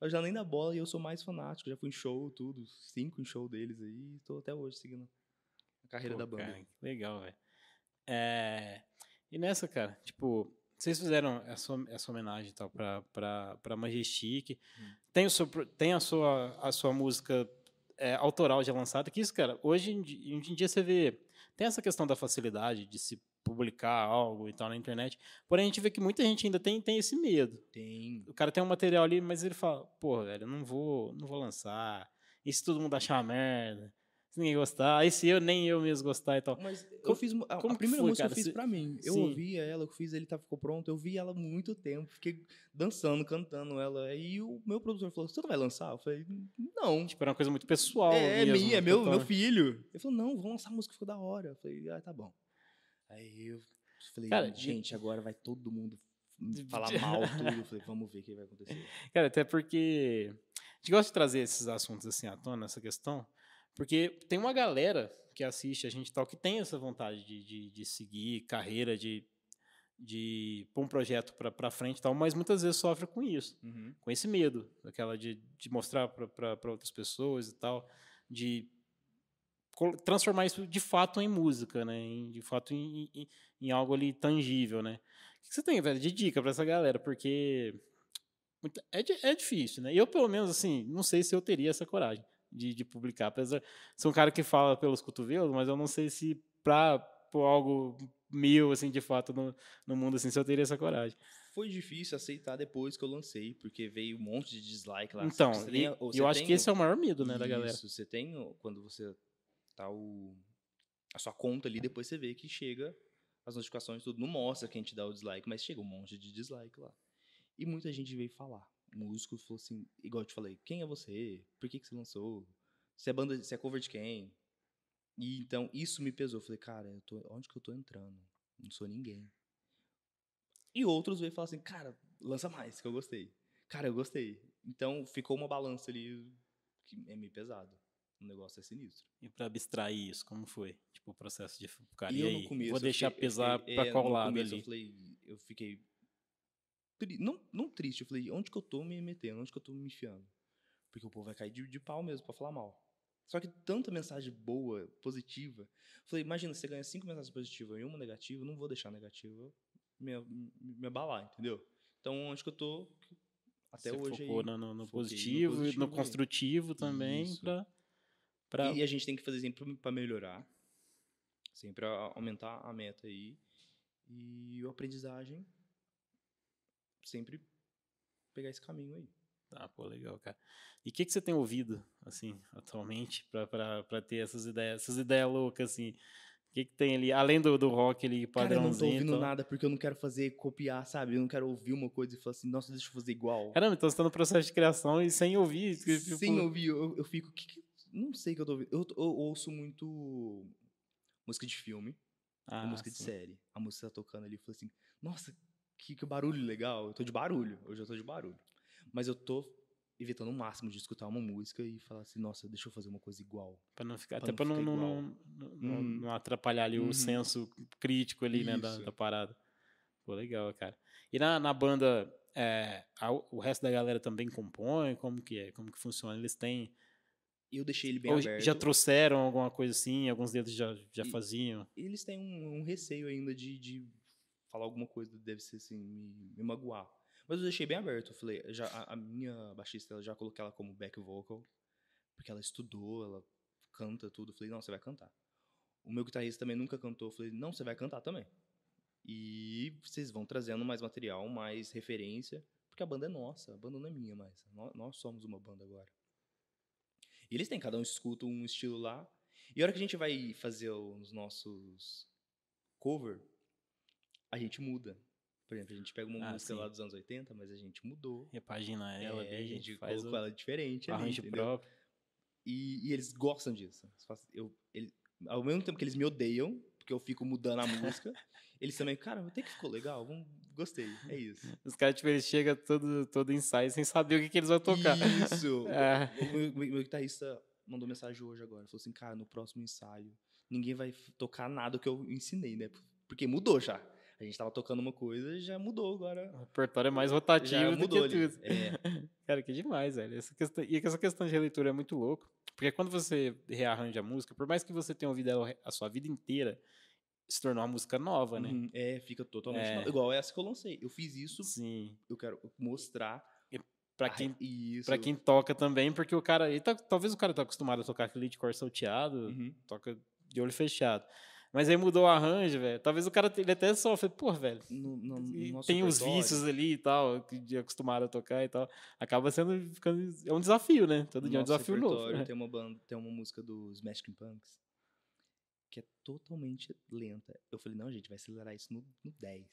Ela já nem dá bola e eu sou mais fanático. Já fui em show, tudo, cinco em show deles aí, e tô até hoje seguindo a carreira Pô, da banda. cara, legal, velho. É, e nessa, cara, tipo, vocês fizeram essa, essa homenagem e tal pra, pra, pra Majestic. Hum. Tem, o seu, tem a, sua, a sua música é, autoral já lançada, que isso, cara, hoje em, di- hoje em dia você vê. Tem essa questão da facilidade de se publicar algo e tal na internet. Porém, a gente vê que muita gente ainda tem, tem esse medo. Tem. O cara tem um material ali, mas ele fala, pô, velho, não vou, não vou lançar. E se todo mundo achar uma merda? Ninguém gostar? Aí se eu nem eu mesmo gostar e tal. Mas eu Como- fiz. uma- A, a primeira foi, música cara? eu fiz pra mim. Eu Sim. ouvia ela, eu fiz, ele tava, ficou pronto. Eu vi ela há muito tempo, fiquei dançando, cantando ela. Aí o meu produtor falou: Você não vai lançar? Eu falei: Não. Tipo, era uma coisa muito pessoal. É, é minha, é meu, meu filho. Ele falou, não, vamos lançar a música, ficou da hora. Eu falei, ah, tá bom. Aí eu falei, Cara, gente, agora vai todo mundo falar mal tudo. Eu falei, vamos ver o que vai acontecer. Cara, até porque a gente gosta de trazer esses assuntos assim à tona, essa questão, porque tem uma galera que assiste a gente e tal que tem essa vontade de, de, de seguir carreira, de, de pôr um projeto pra frente tal, mas muitas vezes sofre com isso, com esse medo, daquela de, de mostrar pra outras pessoas e tal, de transformar isso de fato em música, né? Em, de fato em, em, em, algo ali tangível, né? O que você tem, velho, de dica para essa galera? Porque é, é difícil, né? Eu, pelo menos, assim, não sei se eu teria essa coragem de, de publicar. Apesar de ser um cara que fala pelos cotovelos, mas eu não sei se para por algo meu, assim, de fato, no, no mundo, assim, se eu teria essa coragem. Foi difícil aceitar depois que eu lancei, porque veio um monte de dislike lá. Então, tem, eu acho que esse é o maior medo, né, isso, da galera. Isso, você tem, quando você tá o, a sua conta ali, depois você vê que chega as notificações, tudo, não mostra quem te dá o dislike, mas chega um monte de dislike lá. E muita gente veio falar. Músico falou assim, igual eu te falei, quem é você? Por que, que você lançou? Você é banda, você é cover de quem? E então isso me pesou. Eu falei, cara, eu tô, onde que eu tô entrando? Não sou ninguém. E outros veio falar assim, cara, lança mais, que eu gostei. Cara, eu gostei. Então ficou uma balança ali que é meio pesado. O negócio é sinistro. E para abstrair isso, como foi? Tipo, o processo de. Cara, e, e aí? Começo, Vou deixar fiquei, pesar para é, qual lado ali? Eu, falei, eu fiquei. Não, não triste, eu falei, onde que eu tô me metendo? Onde que eu tô me enfiando? Porque o povo vai cair de, de pau mesmo para falar mal. Só que tanta mensagem boa, positiva. Falei, imagina, você ganha cinco mensagens positivas e uma negativa, não vou deixar negativa me, me abalar, entendeu? Então, onde que eu tô até você hoje focou aí, no, no, positivo, no, positivo e no construtivo também pra, pra... E a gente tem que fazer sempre para melhorar, sempre aumentar a meta aí. E a aprendizagem sempre pegar esse caminho aí. Tá, pô, legal, cara. E o que, que você tem ouvido, assim, atualmente, para ter essas ideias, essas ideias loucas, assim? O que, que tem ali, além do, do rock ali, padrãozinho? Cara, eu não tô ouvindo então... nada, porque eu não quero fazer, copiar, sabe? Eu não quero ouvir uma coisa e falar assim, nossa, deixa eu fazer igual. Caramba, então você tá no processo de criação e sem ouvir. Tipo... Sem ouvir, eu, eu fico, que que... não sei o que eu tô ouvindo. Eu, eu, ouço muito música de filme, ah, música sim. de série. A música tá tocando ali, eu falo assim, nossa, que, que barulho legal. Eu tô de barulho, hoje eu tô de barulho. Mas eu tô evitando o máximo de escutar uma música e falar assim, nossa, deixa eu fazer uma coisa igual. Pra não ficar, pra até para não, não, não, não, não, atrapalhar ali uhum. o senso crítico ali, né, da, da, parada. Pô, legal, cara. E na, na banda, é, a, o resto da galera também compõe? Como que é? Como que funciona? Eles têm... Eu deixei ele bem Ou aberto. Já trouxeram alguma coisa assim? Alguns deles já, já e, faziam? Eles têm um, um receio ainda de, de falar alguma coisa deve ser assim, me, me magoar. Mas eu deixei bem aberto. Eu falei, já, a, a minha baixista, ela já coloquei ela como back vocal, porque ela estudou, ela canta tudo. Eu falei, não, você vai cantar. O meu guitarrista também nunca cantou. Eu falei, não, você vai cantar também. E vocês vão trazendo mais material, mais referência, porque a banda é nossa, a banda não é minha mais. Nós, nós somos uma banda agora. E eles têm, cada um escuta um estilo lá. E a hora que a gente vai fazer os nossos cover, a gente muda. Por exemplo, a gente pega uma ah, música sim. lá dos anos 80, mas a gente mudou. Repagina ela, é, a gente colocou o... ela diferente. Arranjo ali, próprio. E, e, eles gostam disso. Eu, ele, ao mesmo tempo que eles me odeiam, porque eu fico mudando a música, eles também, cara, até que ficou legal, vamos, gostei, é isso. Os caras, tipo, eles chegam todo, todo ensaio sem saber o que, que eles vão tocar. Isso! é. O meu, meu, meu guitarrista mandou mensagem hoje agora, falou assim, cara, no próximo ensaio, ninguém vai tocar nada que eu ensinei, né? Porque mudou já. A gente tava tocando uma coisa e já mudou agora. O repertório é mais rotativo já mudou do que ali. tudo. É. Cara, que demais, velho. Essa questão, e essa questão de releitura é muito louco. Porque quando você rearranja a música, por mais que você tenha ouvido ela a sua vida inteira, se tornou uma música nova, né? Uhum, é, fica totalmente é. nova. Igual essa que eu lancei. Eu fiz isso. Sim. Eu quero mostrar. Pra quem, para quem toca também, porque o cara. Tá, talvez o cara tá acostumado a tocar aquele de cor salteado, uhum. toca de olho fechado. Mas aí mudou o arranjo, velho. Talvez o cara ele até sofre, pô, velho. No, no, tem os vícios ali e tal, de acostumado a tocar e tal. Acaba sendo ficando, é um desafio, né? Todo dia é um desafio novo. Né? Tem uma banda, tem uma música dos Smashing Punks que é totalmente lenta. Eu falei, não, gente, vai acelerar isso no, no 10.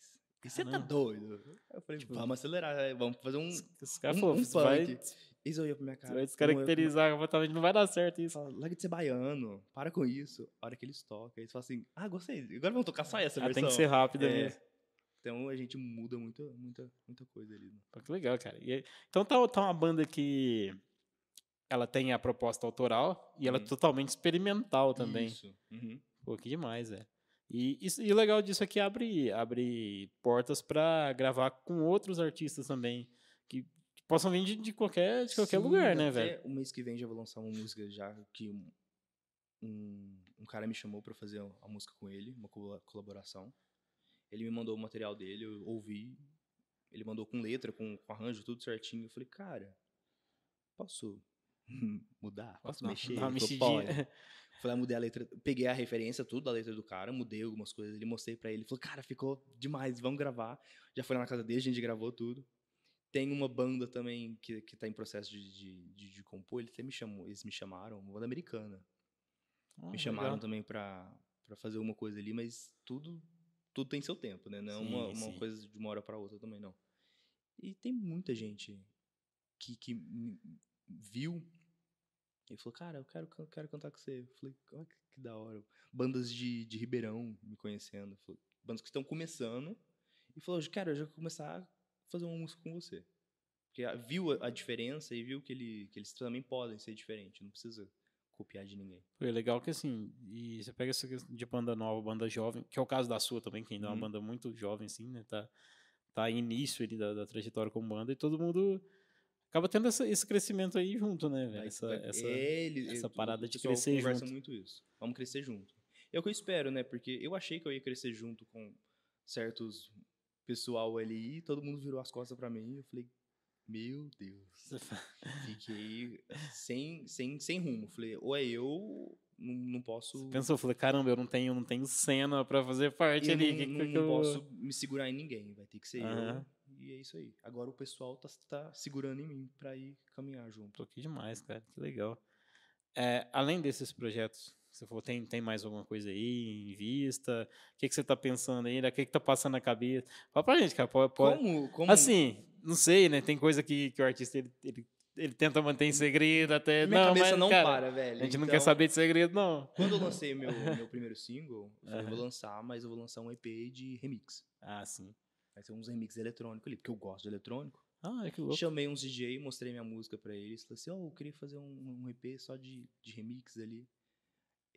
E você tá doido? Eu falei, tipo, vamos acelerar, é, vamos fazer um. Os caras um, um vai, Eles olham pra minha cara. Vai descaracterizar completamente, não vai dar certo isso. Fala, larga de ser baiano, para com isso. A hora que eles tocam, eles falam assim, ah, gostei, agora vamos tocar só essa ah, versão. Tem que ser rápido é, mesmo. Então a gente muda muita, muita, muita coisa ali. Né? Pô, que legal, cara. E, então tá, tá uma banda que ela tem a proposta autoral e ela é uhum. totalmente experimental também. Isso. Uhum. Pô, que demais, velho. E, isso, e o legal disso é que abre, abre portas para gravar com outros artistas também, que possam vir de, de qualquer, de qualquer Sim, lugar, né, velho? O mês que vem já vou lançar uma música já que um, um, um cara me chamou para fazer a música com ele, uma colaboração. Ele me mandou o material dele, eu ouvi. Ele mandou com letra, com, com arranjo, tudo certinho. Eu falei, cara, posso mudar? Posso Não, mexer? falou, mexidinha. "Pode." Falei, ah, mudei a letra, peguei a referência, tudo da letra do cara, mudei algumas coisas, ele mostrei pra ele, ele falou, cara, ficou demais, vamos gravar. Já foi lá na casa dele, a gente gravou tudo. Tem uma banda também que, que tá em processo de, de, de, de compor, ele até me chamou, eles me chamaram, uma banda americana. Ah, me chamaram legal. também pra, pra fazer uma coisa ali, mas tudo tudo tem seu tempo, né? Não é uma, uma sim. coisa de uma hora pra outra também, não. E tem muita gente que, que viu e falou, cara, eu quero, can- quero cantar com você. Eu falei, olha que, que da hora. Bandas de, de Ribeirão me conhecendo, bandas que estão começando, e falou, cara, eu já vou começar fazer uma música com você. Porque a- viu a, diferença e viu que, ele, que eles também podem ser diferentes, não precisa copiar de ninguém. Foi legal que assim, e você pega essa questão de banda nova, banda jovem, que é o caso da sua também, que ainda é uma Uhum. banda muito jovem, assim, né? Tá, tá início ali da, da trajetória como banda, e todo mundo acaba tendo essa- esse crescimento aí junto, né, velho? Essa, essa, ele- essa parada de crescer conversa junto. muito isso. Vamos crescer junto. É o que eu espero, né? Porque eu achei que eu ia crescer junto com certos pessoal ali todo mundo virou as costas pra mim. Eu falei, meu Deus. Fiquei sem, sem, sem rumo. Falei, ou é eu, não, não posso. Pensou, eu falei, caramba, eu não tenho, não tenho cena pra fazer parte eu ali. não, que não- que não eu- posso me segurar em ninguém. Vai ter que ser Aham. eu. E é isso aí. Agora o pessoal tá, tá segurando em mim pra ir caminhar junto. Tô aqui demais, cara, que legal. É, além desses projetos, você falou, tem, tem mais alguma coisa aí em vista? O que, que você tá pensando aí? O que, que tá passando na cabeça? Fala pra gente, cara. Pode, pode- Como, como Assim, não sei, né? Tem coisa que, que o artista ele, ele, ele tenta manter em segredo até. minha não, cabeça mas, não cara, para, velho. A gente não Então, quer saber de segredo, não. Quando eu lancei meu, meu primeiro single, eu falei, eu vou lançar, mas eu vou lançar um EP de remix. Ah, sim. Vai ser uns remix eletrônicos ali, porque eu gosto de eletrônico. Ah, que louco. Chamei uns DJ, mostrei minha música pra eles. Falei assim, ó, eu queria fazer um, um EP só de, de remix ali.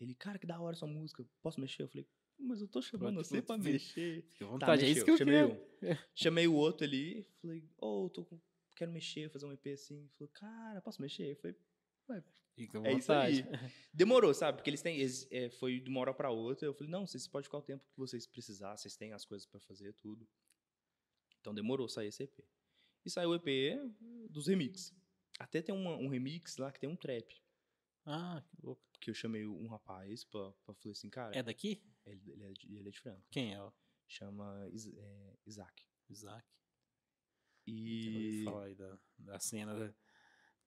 Ele, cara, que da hora sua música. Posso mexer? Eu falei, mas eu tô chamando você pra mexer. Fique à Tá, vontade, é isso que eu chamei quero. um. Chamei o outro ali, falei, ô, eu tô com- quero mexer, fazer um EP assim. Ele falou, cara, posso mexer? Eu falei, ué, Fica É isso aí. Demorou, sabe? Porque eles têm. eles, é, foi de uma hora pra outra. Eu falei, não, vocês podem ficar o tempo que vocês precisar, vocês têm as coisas pra fazer, tudo. Então demorou sair esse EP. E saiu o EP dos remix. Até tem uma- um remix lá que tem um trap. Ah, que louco. Que eu chamei um rapaz pra, pra falar assim, cara. É daqui? Ele, ele é de, ele é de Franca. Quem é? Chama Is- é, Isaac. Isaac. Eu ouvi E. falar aí da, da cena da, da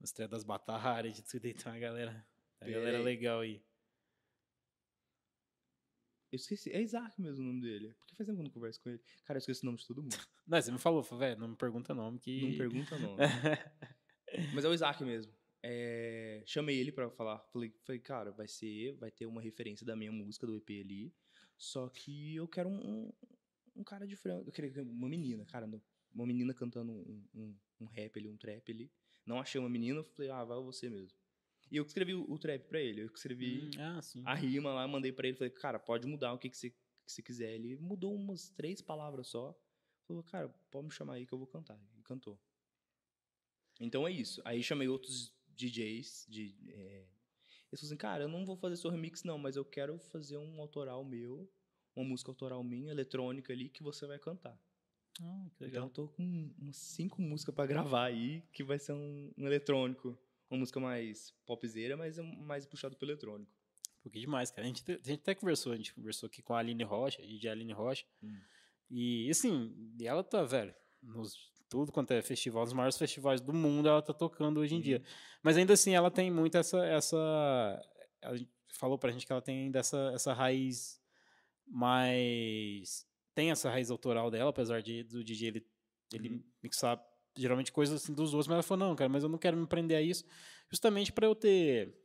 estreia das batalhas, de tudo aí, tem uma galera, uma Pera galera legal aí. Eu esqueci. É Isaac mesmo o nome dele. Porque faz tempo que eu não converso com ele. Cara, eu esqueci o nome de todo mundo. Não, você me falou, falou, velho, não me pergunta nome que... Não pergunta nome. Mas é o Isaac mesmo. É, chamei ele pra falar. Falei, falei, cara, vai ser, vai ter uma referência da minha música do EP ali. Só que eu quero um, um, cara de frango. Eu queria uma menina, cara. Uma menina cantando um, um, um rap ali, um trap ali. Não achei uma menina, falei, ah, vai você mesmo. E eu que escrevi o, o trap pra ele. Eu escrevi Hum, ah, a rima lá, mandei pra ele. Falei, cara, pode mudar o que, que, você, que você quiser. Ele mudou umas três palavras só. Falou, cara, pode me chamar aí que eu vou cantar. E cantou. Então é isso. Aí chamei outros DJs de. é, Eles falaram assim, cara, eu não vou fazer seu remix, não, mas eu quero fazer um autoral meu, uma música autoral minha, eletrônica ali, que você vai cantar. Ah, que Então legal. eu tô com umas cinco músicas pra gravar aí, que vai ser um, um eletrônico. Uma música mais popzeira, mas é mais puxado pro eletrônico. Pouquinho demais, cara. A gente, a gente até conversou, a gente conversou aqui com a Aline Rocha, DJ Aline Rocha. Hum. E, assim, e ela tá, velho, nos, tudo quanto é festival, os maiores festivais do mundo, ela tá tocando hoje em Uhum. dia. Mas ainda assim, ela tem muito essa. essa ela falou pra gente que ela tem ainda essa, essa raiz mais. Tem essa raiz autoral dela, apesar de, do DJ ele, ele Uhum. mixar geralmente coisas assim dos outros, mas ela falou, não, cara, mas eu não quero me prender a isso, justamente para eu ter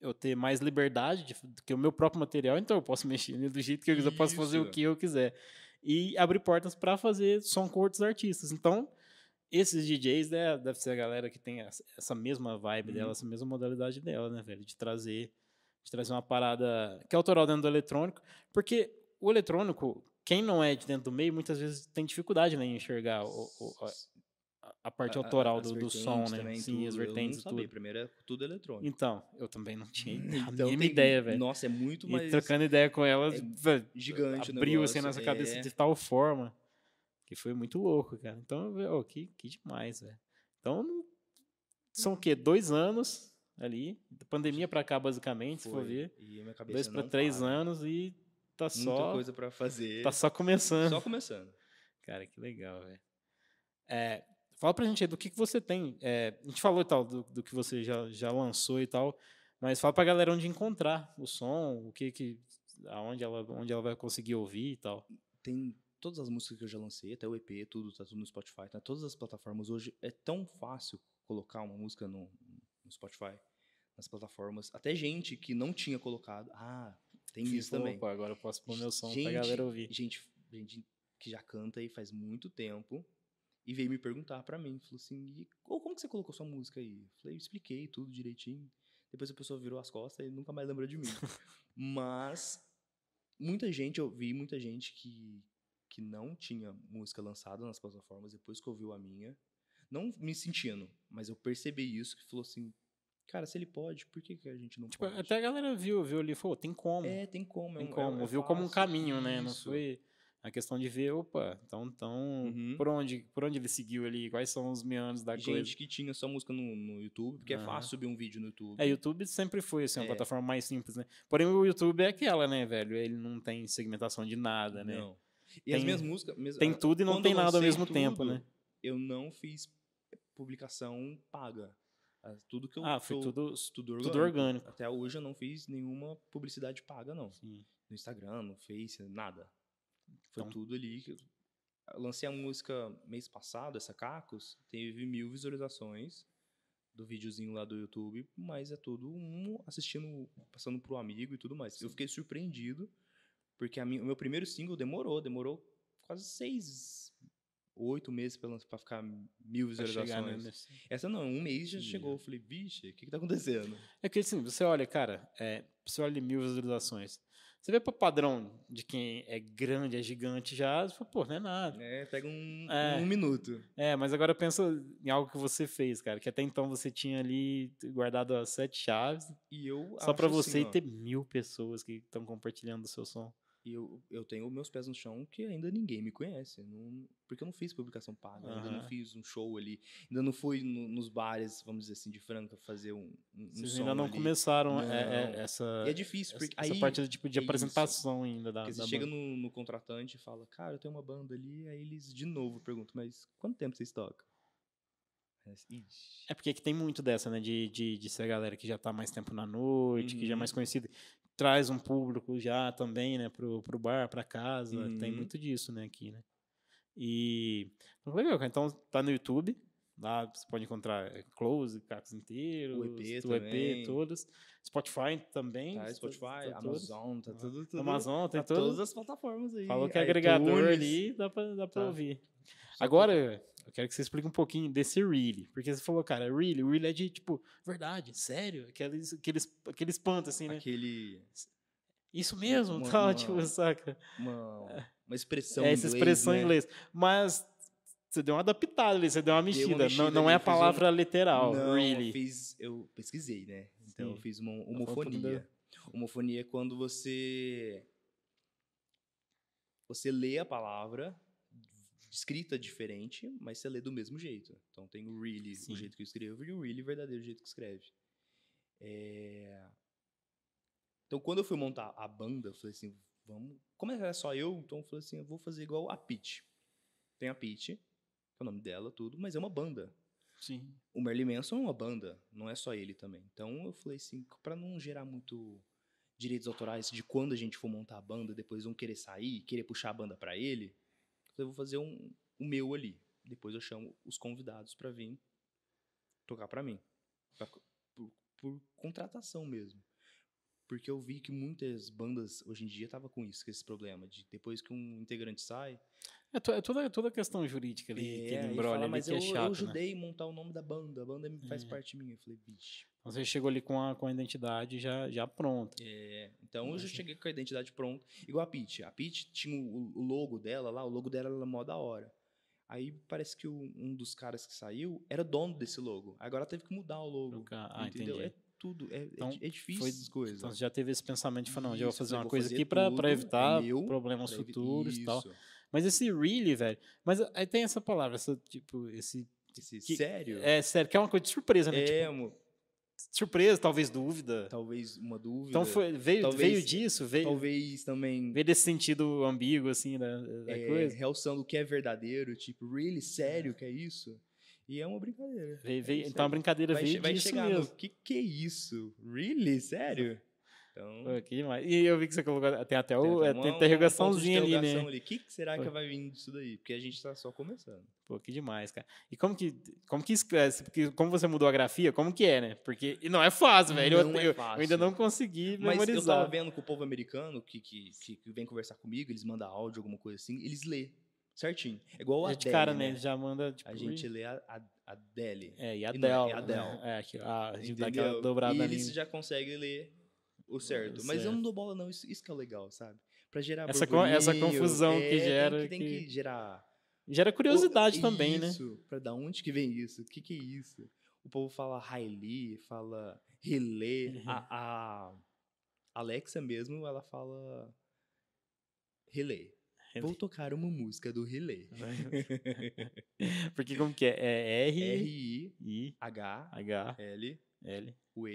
eu ter mais liberdade de, do que o meu próprio material, então eu posso mexer nele do jeito que eu quiser, eu posso fazer o que eu quiser. E abrir portas para fazer som com outros artistas. Então, esses DJs, né, deve ser a galera que tem essa mesma vibe Uhum. dela, essa mesma modalidade dela, né, velho, de trazer de trazer uma parada que é autoral dentro do eletrônico, porque o eletrônico, quem não é de dentro do meio, muitas vezes tem dificuldade né, em enxergar o- o- a- a parte A- a- autoral as do, do som, né? também, Sim, as tudo. vertentes eu e não sabia, tudo. primeiro era tudo eletrônico. Então, eu também não tinha a Então mínima tem- ideia, velho. Nossa, é muito E mais trocando ideia com ela, é gigante abriu assim cabeça é. de tal forma que foi muito louco, cara. Então, oh, que, que demais, velho. Então, são o quê? Dois anos ali, da pandemia pra cá, basicamente, se for Foi. ver. E Dois pra não três para. anos e tá Muita só, coisa pra fazer. tá só começando. Só começando. Cara, que legal, velho. É, fala pra gente aí do que, que você tem. é, a gente falou e tal, do, do que você já, já lançou e tal, mas fala pra galera onde encontrar o som, o que que. aonde ela, onde ela vai conseguir ouvir e tal. Tem todas as músicas que eu já lancei, até o EP, tudo, tá tudo no Spotify, tá todas as plataformas. Hoje é tão fácil colocar uma música no, no Spotify, nas plataformas. Até gente que não tinha colocado. Ah, tem isso Tipo, também. Agora eu posso pôr meu som Gente, pra galera ouvir. Gente, gente que já canta aí faz muito tempo e veio me perguntar pra mim, falou assim, e, "Ô, como que você colocou sua música aí? Eu falei, eu expliquei tudo direitinho. Depois a pessoa virou as costas e nunca mais lembrou de mim. Mas muita gente, eu vi muita gente que, que não tinha música lançada nas plataformas depois que ouviu a minha. Não me sentindo, mas eu percebi isso, que falou assim, cara, se ele pode, por que, que a gente não Tipo, pode? até a galera viu, viu ali e falou, tem como. É, tem como. é tem um- como. é- é viu como um caminho, né? Não Isso. foi a questão de ver, opa, então, então Uhum. por, onde, por onde ele seguiu ali, quais são os meandros da gente coisa. que tinha só música no, no YouTube, porque é Aham. fácil subir um vídeo no YouTube. É, YouTube sempre foi assim, uma É. plataforma mais simples, né? Porém, o YouTube é aquela, né, velho? Ele não tem segmentação de nada, né? Não. E as Tem- minhas músicas. mes- Tem ah, tudo e não quando tem nada ao mesmo tudo, tempo, né? Eu não fiz publicação paga. Ah, Tudo que eu. Ah, foi tudo, tudo tudo orgânico. Até hoje eu não fiz nenhuma publicidade paga, não. Sim. No Instagram, no Face, nada. Foi Então- tudo ali. que eu... lancei a música mês passado, essa Cacos, teve mil visualizações do videozinho lá do YouTube, mas é tudo um assistindo, passando pro amigo e tudo mais. Eu fiquei surpreendido, porque a minha- o meu primeiro single demorou, demorou quase seis, oito meses pra ficar mil visualizações. né, Essa não, um mês já chegou. Eu falei, vixe, o que que tá acontecendo? É que assim, você olha, cara, é, você olha mil visualizações. Você vê pro padrão de quem é grande, é gigante já, você fala, pô, não é nada. É, pega um, É. um minuto. É, mas agora pensa em algo que você fez, cara, que até então você tinha ali guardado as sete chaves, E eu só pra você assim, ter mil pessoas que estão compartilhando o seu som. E eu, eu tenho meus pés no chão que ainda ninguém me conhece. Não, porque eu não fiz publicação paga, ainda não fiz um show ali. Ainda não fui no- nos bares, vamos dizer assim, de Franca, fazer um, um, Vocês ainda não ali. começaram é, Não. é, essa, E é difícil, essa, porque essa aí parte tipo, de é isso. apresentação ainda da, porque da você chega no, no contratante e fala, cara, eu tenho uma banda ali, aí eles de novo perguntam, mas quanto tempo vocês tocam? É porque aqui tem muito dessa, né? De, de, de ser a galera que já tá mais tempo na noite, que já é Uhum. mais conhecida. Traz um público já também, né? Pro, pro bar, pra casa. Tem Uhum. muito disso, né? Aqui, né? E. Então, legal. Então tá no YouTube. Lá você pode encontrar é, Close, Cacos inteiros, O EP o EP, todos. Spotify também. Tá, Spotify, tá. Amazon, tá tudo, tudo. Amazon, tem tá todas as plataformas aí. Falou que é agregador ali, dá pra, dá pra Tá. ouvir. Agora, eu quero que você explique um pouquinho desse really. Porque você falou, cara, really, really é de, tipo, verdade, sério? Aqueles, aqueles, aquele espanto, assim, né? Aquele. Isso mesmo, Uma- tal, uma- tipo, saca? Uma, uma expressão É em essa inglês, expressão né? em inglês. Mas você deu uma adaptada ali, você deu uma mexida. mexida não, não é a fiz um- palavra literal, Não, really. eu fiz, eu pesquisei, né? Então Sim. eu fiz uma falando homofonia. Homofonia é quando você você lê a palavra escrita diferente, mas você lê do mesmo jeito. Então tem o really, Sim. o jeito que eu escrevo, e o really verdadeiro o jeito que escreve. É, Então quando eu fui montar a banda, eu falei assim, vamos, como era só eu, então eu falei assim, eu vou fazer igual a Peach. Tem a Peach, que é o nome dela, tudo, mas é uma banda Sim. o Merlin Manson é uma banda, não é só ele também. Então eu falei assim, pra não gerar muito direitos autorais de quando a gente for montar a banda, depois vão querer sair, querer puxar a banda pra ele, eu falei, vou fazer um, o meu ali. Depois eu chamo os convidados pra vir tocar pra mim. Pra- por, por contratação mesmo. Porque eu vi que muitas bandas hoje em dia estavam com isso, com esse problema de depois que um integrante sai, É, é toda, toda a questão jurídica ali, que ele embrolha fala, ali, mas que é eu, chato, eu né? ajudei a montar o nome da banda, a banda faz É. parte minha. Eu falei, bicho. Então você chegou ali com a, com a identidade já, já pronta. É, então eu já cheguei com a identidade pronta. Igual a Peach. A Peach tinha o, o logo dela lá, o logo dela era mó da hora. Aí parece que o- um dos caras que saiu era dono desse logo. Agora teve que mudar o logo. Ah, entendeu? entendi. É tudo. É, é Então, é difícil essas coisas. Então você já teve esse pensamento de falar, não, já vou fazer uma vou coisa fazer aqui pra tudo, pra é evitar meu, problemas pra futuros e tal. Mas esse really, velho. Mas aí tem essa palavra, essa, tipo, esse. Esse Que- sério? É sério, que é uma coisa de surpresa, né? É, Tipo, mo- surpresa, talvez dúvida. talvez uma dúvida. Então foi, veio, Talvez- veio disso, veio, Talvez também veio desse sentido ambíguo, assim, da, da é, coisa. realçando o que é verdadeiro, tipo, really, sério, que é isso? E é uma brincadeira. Veio, veio- isso então a brincadeira vai, veio vai disso chegar mesmo. no que que é isso? Really? Sério? Então, Pô, que demais. E eu vi que você colocou, tem até, o, tem é, até uma- tem interrogaçãozinha ali, né? O que, que será que Pô. vai vir disso daí? Porque a gente tá só começando. Pô, que demais, cara. E como que, como que? Porque como você mudou a grafia, como que é, né? Porque e não é fácil, velho. Eu, é eu- eu ainda não consegui Mas eu memorizar. tava vendo que o povo americano que, que, que, que vem conversar comigo, eles mandam áudio, alguma coisa assim, eles lê certinho. É igual a de Adele, cara, né? né? Já manda, tipo... A gente lê a, a, Adele. É, e a E não é- Adele. a Adele. né? É, que a, a gente dá aquela Entendeu? dobrada e eles já conseguem ler o certo. O Mas eu não dou bola, não. Isso, isso que é legal, sabe? Pra gerar Essa con- essa confusão que é, tem gera Tem que- que, gerar... Gera curiosidade O- também, né? Isso, pra da onde que vem isso? O que que é isso? O povo fala Hailey, fala relé. Uhum. A, a Alexa mesmo, ela fala relé. Vou tocar uma música do relé. Porque como que é? É R, H, L, o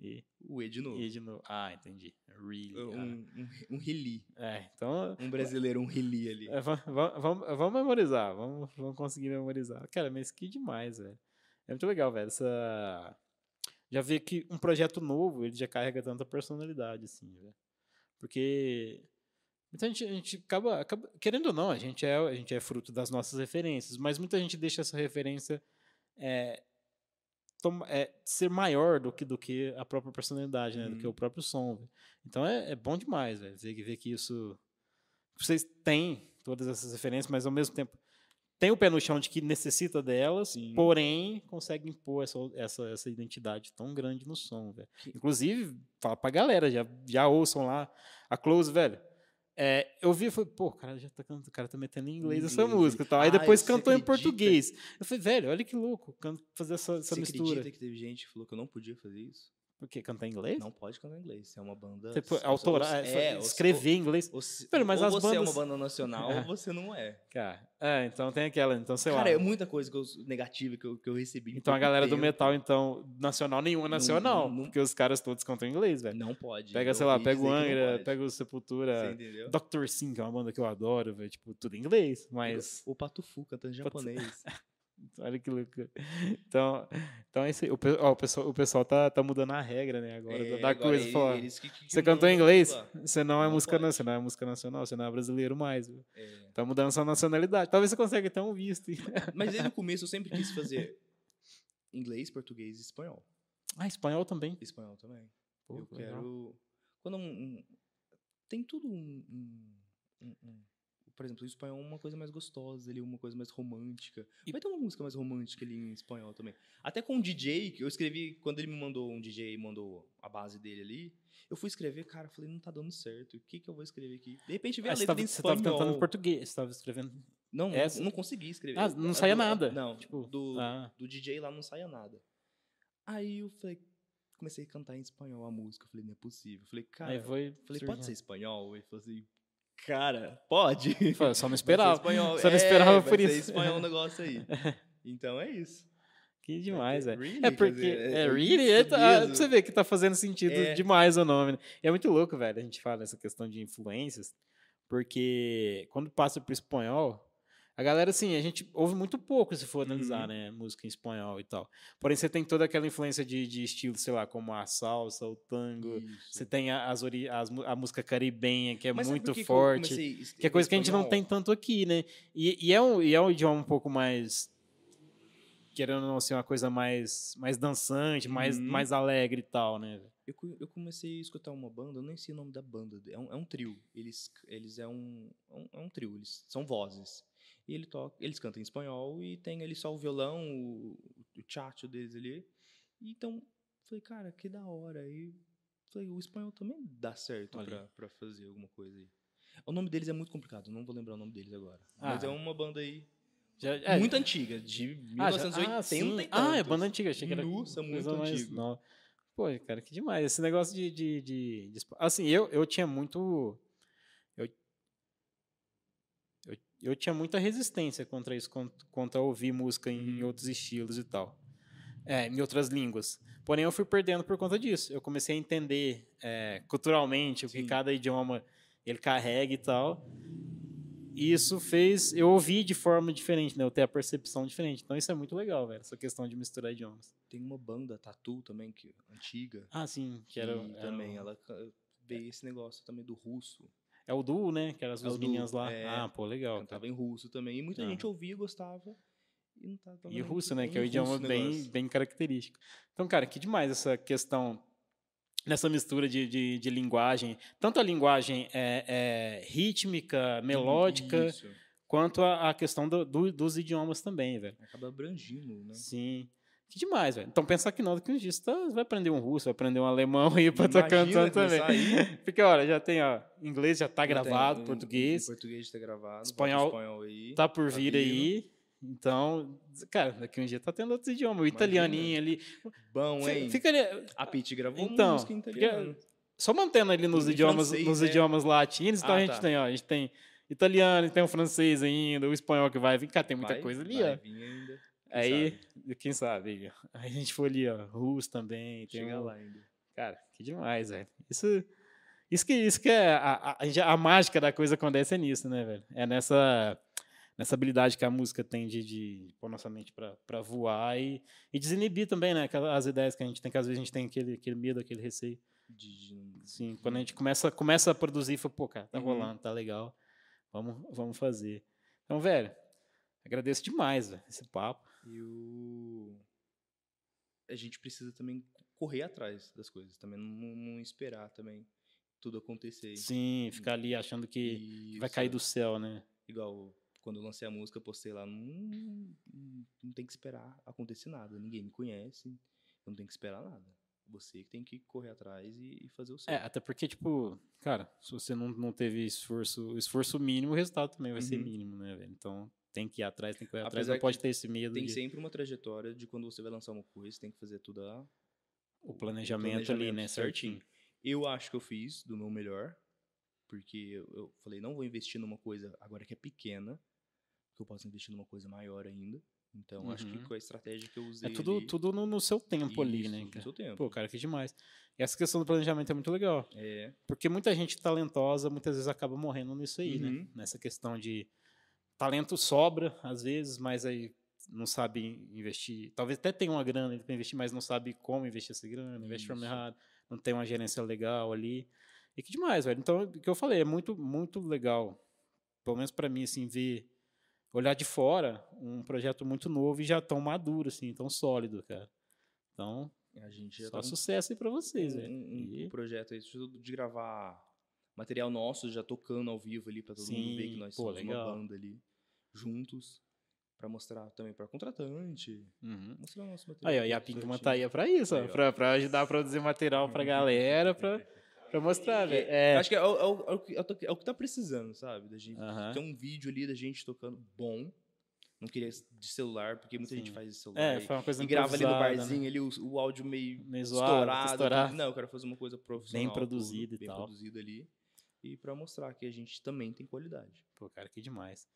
E, o E de novo. E de novo. Ah, entendi. Really. ah. Um, um, um reli. É, então... Um brasileiro, um reli ali. É, va- va- vamos, vamos memorizar, vamos, vamos conseguir memorizar. Cara, mas que demais, velho. É muito legal, velho. Essa... Já ver que um projeto novo, ele já carrega tanta personalidade, assim, velho. Porque muita gente, a gente acaba, acaba- Querendo ou não, a gente, é, a gente é fruto das nossas referências, mas muita gente deixa essa referência é, é, ser maior do que, do que a própria personalidade, né? Do Uhum. que o próprio som. Então é, é bom demais, velho. Ver, ver que isso vocês têm todas essas referências, mas ao mesmo tempo tem o pé no chão de que necessita delas, Sim. porém consegue impor essa, essa, essa identidade tão grande no som, velho. Inclusive, fala pra galera, já, já ouçam lá a Close, velho. É, eu vi e falei, pô, o cara já tá, cantando- o cara tá metendo em inglês, essa Inglês, música e tal. Aí Ah, depois você cantou em acredita? português. Eu falei, velho, olha que louco, fazer essa, essa Você mistura. acredita que teve gente que falou que eu não podia fazer isso? Por quê? Cantar em inglês? Não pode cantar em inglês. É uma banda. Tipo, autorar, é, ou- escrever em inglês. Ou, se- Velho, mas ou as você é uma bandas- banda nacional ou você não é. Cara, é, então tem aquela, então sei Cara, lá. é muita coisa que eu, negativa que eu, que eu recebi. Então a galera do metal, então, nacional, nenhuma Não- nacional. não- não- porque os caras todos cantam em inglês, velho. Não pode. Pega, sei lá, pega o Angra, pega o Você Sepultura. entendeu? Dr. Sim, que é uma banda que eu adoro, velho. Tipo, tudo em inglês, mas. O Pato Fu cantando em japonês. Olha que louco. Então, então é isso aí. O, ó, o pessoal, o pessoal tá, tá mudando a regra, né? Agora, É, da agora coisa. ele- falar, eles que- que- você cantou em inglês? lá. Você não é Não música pode. não, você não é música nacional, você não é brasileiro mais. É. Tá mudando sua nacionalidade. Talvez você consiga ter um visto. Mas desde o começo eu sempre quis fazer inglês, português e espanhol. Ah, espanhol também. Espanhol também. Pô, eu legal. quero. Quando um, um- tem tudo um- um- Por exemplo, o espanhol é uma coisa mais gostosa, ali, uma coisa mais romântica. E- Vai ter uma música mais romântica ali em espanhol também. Até com o DJ, que eu escrevi, quando ele me mandou um DJ mandou a base dele ali, eu fui escrever, cara, falei, não tá dando certo. O que que eu vou escrever aqui? De repente veio Ah, a letra tava, em você tava espanhol. tentando em português, você tava escrevendo. Não, não- Essa? não, consegui escrever. Ah, não A- saía nada? Não, Tipo, do, ah. do DJ lá não saía nada. Aí eu falei, comecei a cantar em espanhol a música. Eu falei, não é possível. Eu falei, cara, Aí foi. falei, surgindo. pode ser espanhol? Ele falou assim, cara, pode. Falei, Só não esperava. espanhol. Só não É, esperava vai por isso. espanhol o negócio aí. Então é isso. Que demais, velho. Really? É porque. dizer, É, é really? É, tá- você ver que tá fazendo sentido É. demais o nome. Né? E é muito louco, velho. A gente fala essa questão de influências, porque quando passa pro espanhol, a galera, assim, a gente ouve muito pouco se for analisar, Uhum. né? Música em espanhol e tal. Porém, você tem toda aquela influência de, de estilo, sei lá, como a salsa, o tango. Isso. Você tem a- as, as a música caribenha, que é Mas muito por que que forte. comecei é coisa que a gente não tem tanto aqui, né? E, e é, um, e é um idioma um pouco mais. Querendo ou não ser uma coisa mais, mais dançante, mais, Uhum. mais alegre e tal, né? Eu, eu comecei a escutar uma banda, eu nem sei o nome da banda. É um, é um trio. Eles, eles é um, é um, é um trio, eles são vozes. E ele toca, eles cantam em espanhol e tem ali só o violão, o, o chacho deles ali. E então, falei, cara, que da hora. Aí falei, o espanhol também dá certo pra, pra fazer alguma coisa aí. O nome deles é muito complicado, não vou lembrar o nome deles agora. Mas Ah. é uma banda aí, Já- é. Muito antiga, de Ah, já- 1980 ah, sim. e Ah, é banda antiga. Achei que era Nossa, muito nova. Pô, cara, que demais. Esse negócio de. de, de- de assim, eu, eu tinha muito. Eu, eu, tinha muita resistência contra isso, con- contra ouvir música em Uhum. outros estilos e tal. É, em outras línguas. Porém, eu fui perdendo por conta disso. Eu comecei a entender é, culturalmente o que Sim. cada idioma ele carrega e tal. E isso fez eu ouvir de forma diferente, né? Eu ter a percepção diferente. Então isso é muito legal, velho, essa questão de misturar idiomas. Tem uma banda, Tatu, também, que antiga. Ah, sim, que era, era também, o- ela veio esse negócio também do russo. É o duo, né? Que eram as É duas meninas lá. é. ah, pô, legal. Cantava em russo também. E muita Aham. gente ouvia, gostava. E não tava E russo, né? bem Que é o idioma bem, bem característico. Então, cara, que demais essa questão, nessa mistura de, de, de linguagem. Tanto a linguagem é, é, rítmica, melódica, Isso. quanto a, a questão do- do- dos idiomas também, velho. Acaba abrangindo, né? Sim. Que demais, velho. Então, pensar que não, que um dia você tá- vai aprender um russo, vai aprender um alemão aí pra Imagina cantando também. aí. Porque, olha, já tem, ó, inglês já tá tem gravado, português, português tá gravado. Espanhol espanhol aí. tá por tá vir vindo. aí. Então, cara, daqui um dia tá tendo outros idiomas. O italianinho ali. Bom, hein? Fica ali, A Pete gravou Então, música em italiano. só mantendo ali nos idiomas, francês, nos né? idiomas latinos, então Ah, a gente tá. tem, ó, a gente tem italiano, tem o francês ainda, o espanhol que vai vir, cara, tem muita Vai- coisa ali, ó. Quem Aí, sabe? quem sabe, aí a gente foi ali, ó, russo também, Chega um, lá ainda. Cara, que demais, velho. Isso, isso que, isso que é a, a, a mágica da coisa acontece é nisso, né, velho? É nessa, nessa habilidade que a música tem de, de pôr nossa mente pra, pra voar e, e desinibir também, né? As ideias que a gente tem, que às vezes a gente tem aquele, aquele medo, aquele receio. De, Assim, quando a gente começa, começa a produzir, fala, pô, cara, tá Uhum. rolando, tá legal, vamos, vamos fazer. Então, velho, agradeço demais, velho, esse papo. E o... A gente precisa também correr atrás das coisas, também não, não esperar também tudo acontecer. Sim, ficar ali achando que vai cair do céu, né? Igual quando eu lancei a música, eu postei lá, não, não tem que esperar acontecer nada, ninguém me conhece, eu não tenho que esperar nada. Você que tem que correr atrás e, e fazer o seu. É, até porque, tipo, cara, se você não, não teve esforço, esforço mínimo, o resultado também vai ser Uhum. mínimo, né, velho? Então tem que ir atrás, tem que ir atrás, Apesar não pode ter esse medo Tem de, sempre uma trajetória de quando você vai lançar uma coisa, você tem que fazer tudo a, o planejamento, ali, né, certinho. Eu acho que eu fiz do meu melhor, porque eu, falei, não vou investir numa coisa agora que é pequena, que eu posso investir numa coisa maior ainda. Então, acho que Uhum. com a estratégia que eu usei. É tudo, ali, tudo no, no seu tempo ali, isso, né, no seu tempo. Pô, cara, que demais. E essa questão do planejamento é muito legal. É, Porque muita gente talentosa muitas vezes acaba morrendo nisso aí, né? Uhum. Nessa questão de talento sobra, às vezes, mas aí não sabe investir. Talvez até tenha uma grana para investir, mas não sabe como investir essa grana, investe de forma errada, não tem uma gerência legal ali. E que demais, velho. Então, o que eu falei, é muito, muito legal. Pelo menos para mim, assim, ver, olhar de fora um projeto muito novo e já tão maduro, assim, tão sólido, cara. Então, a gente já só tá com sucesso aí para vocês, um, velho. um- um E- projeto aí de gravar material nosso, já tocando ao vivo ali, pra todo mundo ver que Sim, nós pô, somos legal. uma banda ali, juntos, pra mostrar também pra contratante, Uhum. mostrar o nosso material. Aí, ó, e a. Pinkman tá aí pra isso, Aí, ó. pra, pra ajudar a produzir material pra galera, pra, pra mostrar, velho. É, Acho que é, o- é é o que- é o que- é tá precisando, sabe? Da gente Aham. ter um vídeo ali da gente tocando bom. Não queria de celular, porque muita gente Sim. faz de celular. é, foi uma coisa e grava ali no barzinho né? ali o, o áudio meio, Meio zoado, estourado. estourado. Não, eu quero fazer uma coisa profissional. tudo, produzida e bem tal. produzida ali. E pra mostrar que a gente também tem qualidade. Pô, cara, que demais.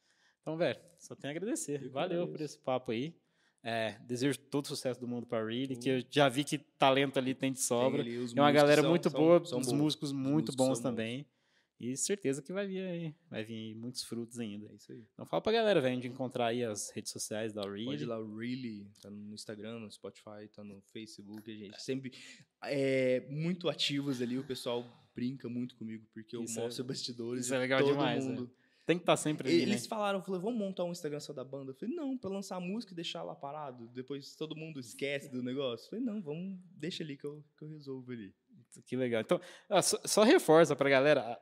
Então, velho, só tenho a agradecer. Eu Valeu por agradeço. esse papo aí. É, desejo todo o sucesso do mundo pra Really, que eu já vi que talento ali tem de sobra. Tem ali É uma galera são- muito são- boa, são os bons. músicos muito bons são também. E certeza que vai vir aí, vai vir aí muitos frutos ainda. É isso aí. Então fala pra galera, velho, de encontrar aí as redes sociais da Pode ir Really. lá, Really, tá no Instagram, no Spotify, tá no Facebook, a gente sempre é muito ativos ali, o pessoal brinca muito comigo, porque eu Isso é- mostro bastidores isso é legal todo demais, mundo. Tem que estar sempre ali, Eles né? falaram, falaram, vamos montar um Instagram só da banda. Eu falei, não, pra lançar a música e deixar lá parado, depois todo mundo esquece do negócio. Eu falei, não, vamos, deixa ali que eu, que eu resolvo ali. Que legal. Então, ah, só, só reforça pra galera. ah,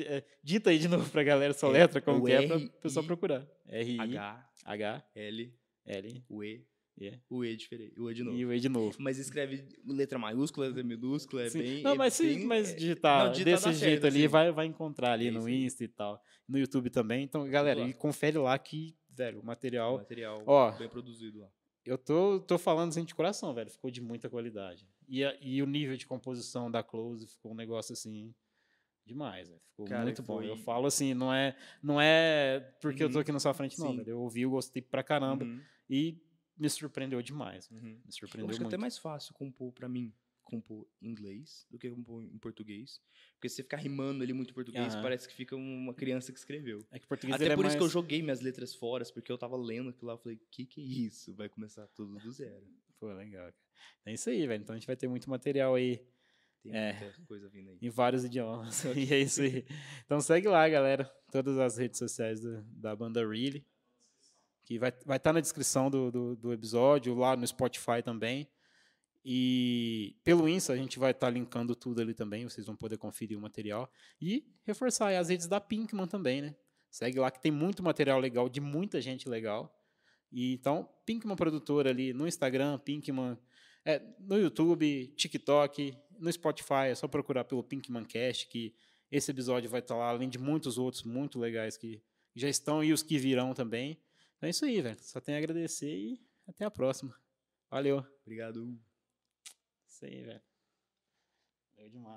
é, Dita aí de novo pra galera sua É, letra, como o que é, pra R, pessoal procurar. R, H, H, L, L, o E, E. o E diferente, o E de novo. E o E de novo. Mas escreve letra maiúscula, letra minúscula, é Sim. bem... não, é mas se bem- mas é- digitar não, digitar desse jeito certo, ali, assim. vai, vai encontrar ali É no aí. Insta e tal. No YouTube também. Então, galera, lá. e confere lá que velho, o material. Material Ó. bem produzido lá. Eu tô, tô falando assim de coração, velho. Ficou de muita qualidade. E, a- e o nível de composição da Close ficou um negócio assim. Demais, velho. Ficou Cara, muito bom. foi- Eu falo assim, não é, não é porque eu tô Uhum. aqui na sua frente, não. Eu ouvi, eu gostei pra caramba. Uhum, E me surpreendeu demais. uhum. Me Eu surpreendeu acho que é muito. até mais fácil compor pra mim, compor em inglês do que compor em português. Porque se você ficar rimando ali muito em português, parece que fica uma criança que escreveu. É que português Até ele por é isso mais... que eu joguei minhas letras fora, porque eu tava lendo aquilo lá, eu falei, que que é isso? Vai começar tudo do zero. Pô, legal. cara. É isso aí, velho. Então a gente vai ter muito material aí Tem É. muita coisa vindo aí. em vários idiomas. e é isso aí. Então segue lá, galera. Todas as redes sociais do- da banda Really. Que vai estar vai tá na descrição do, do, do episódio, lá no Spotify também. E pelo Insta a gente vai estar linkando tudo ali também. Vocês vão poder conferir o material. E reforçar aí as redes da Pinkman também, né? Segue lá que tem muito material legal, de muita gente legal. E então, Pinkman Produtora ali no Instagram, Pinkman é, no YouTube, TikTok, no Spotify, é só procurar pelo Pinkman Cast, que esse episódio vai estar lá, além de muitos outros muito legais que já estão e os que virão também. Então é isso aí, velho. Só tenho a agradecer e até a próxima. Valeu. Obrigado. Isso aí, velho. Valeu demais.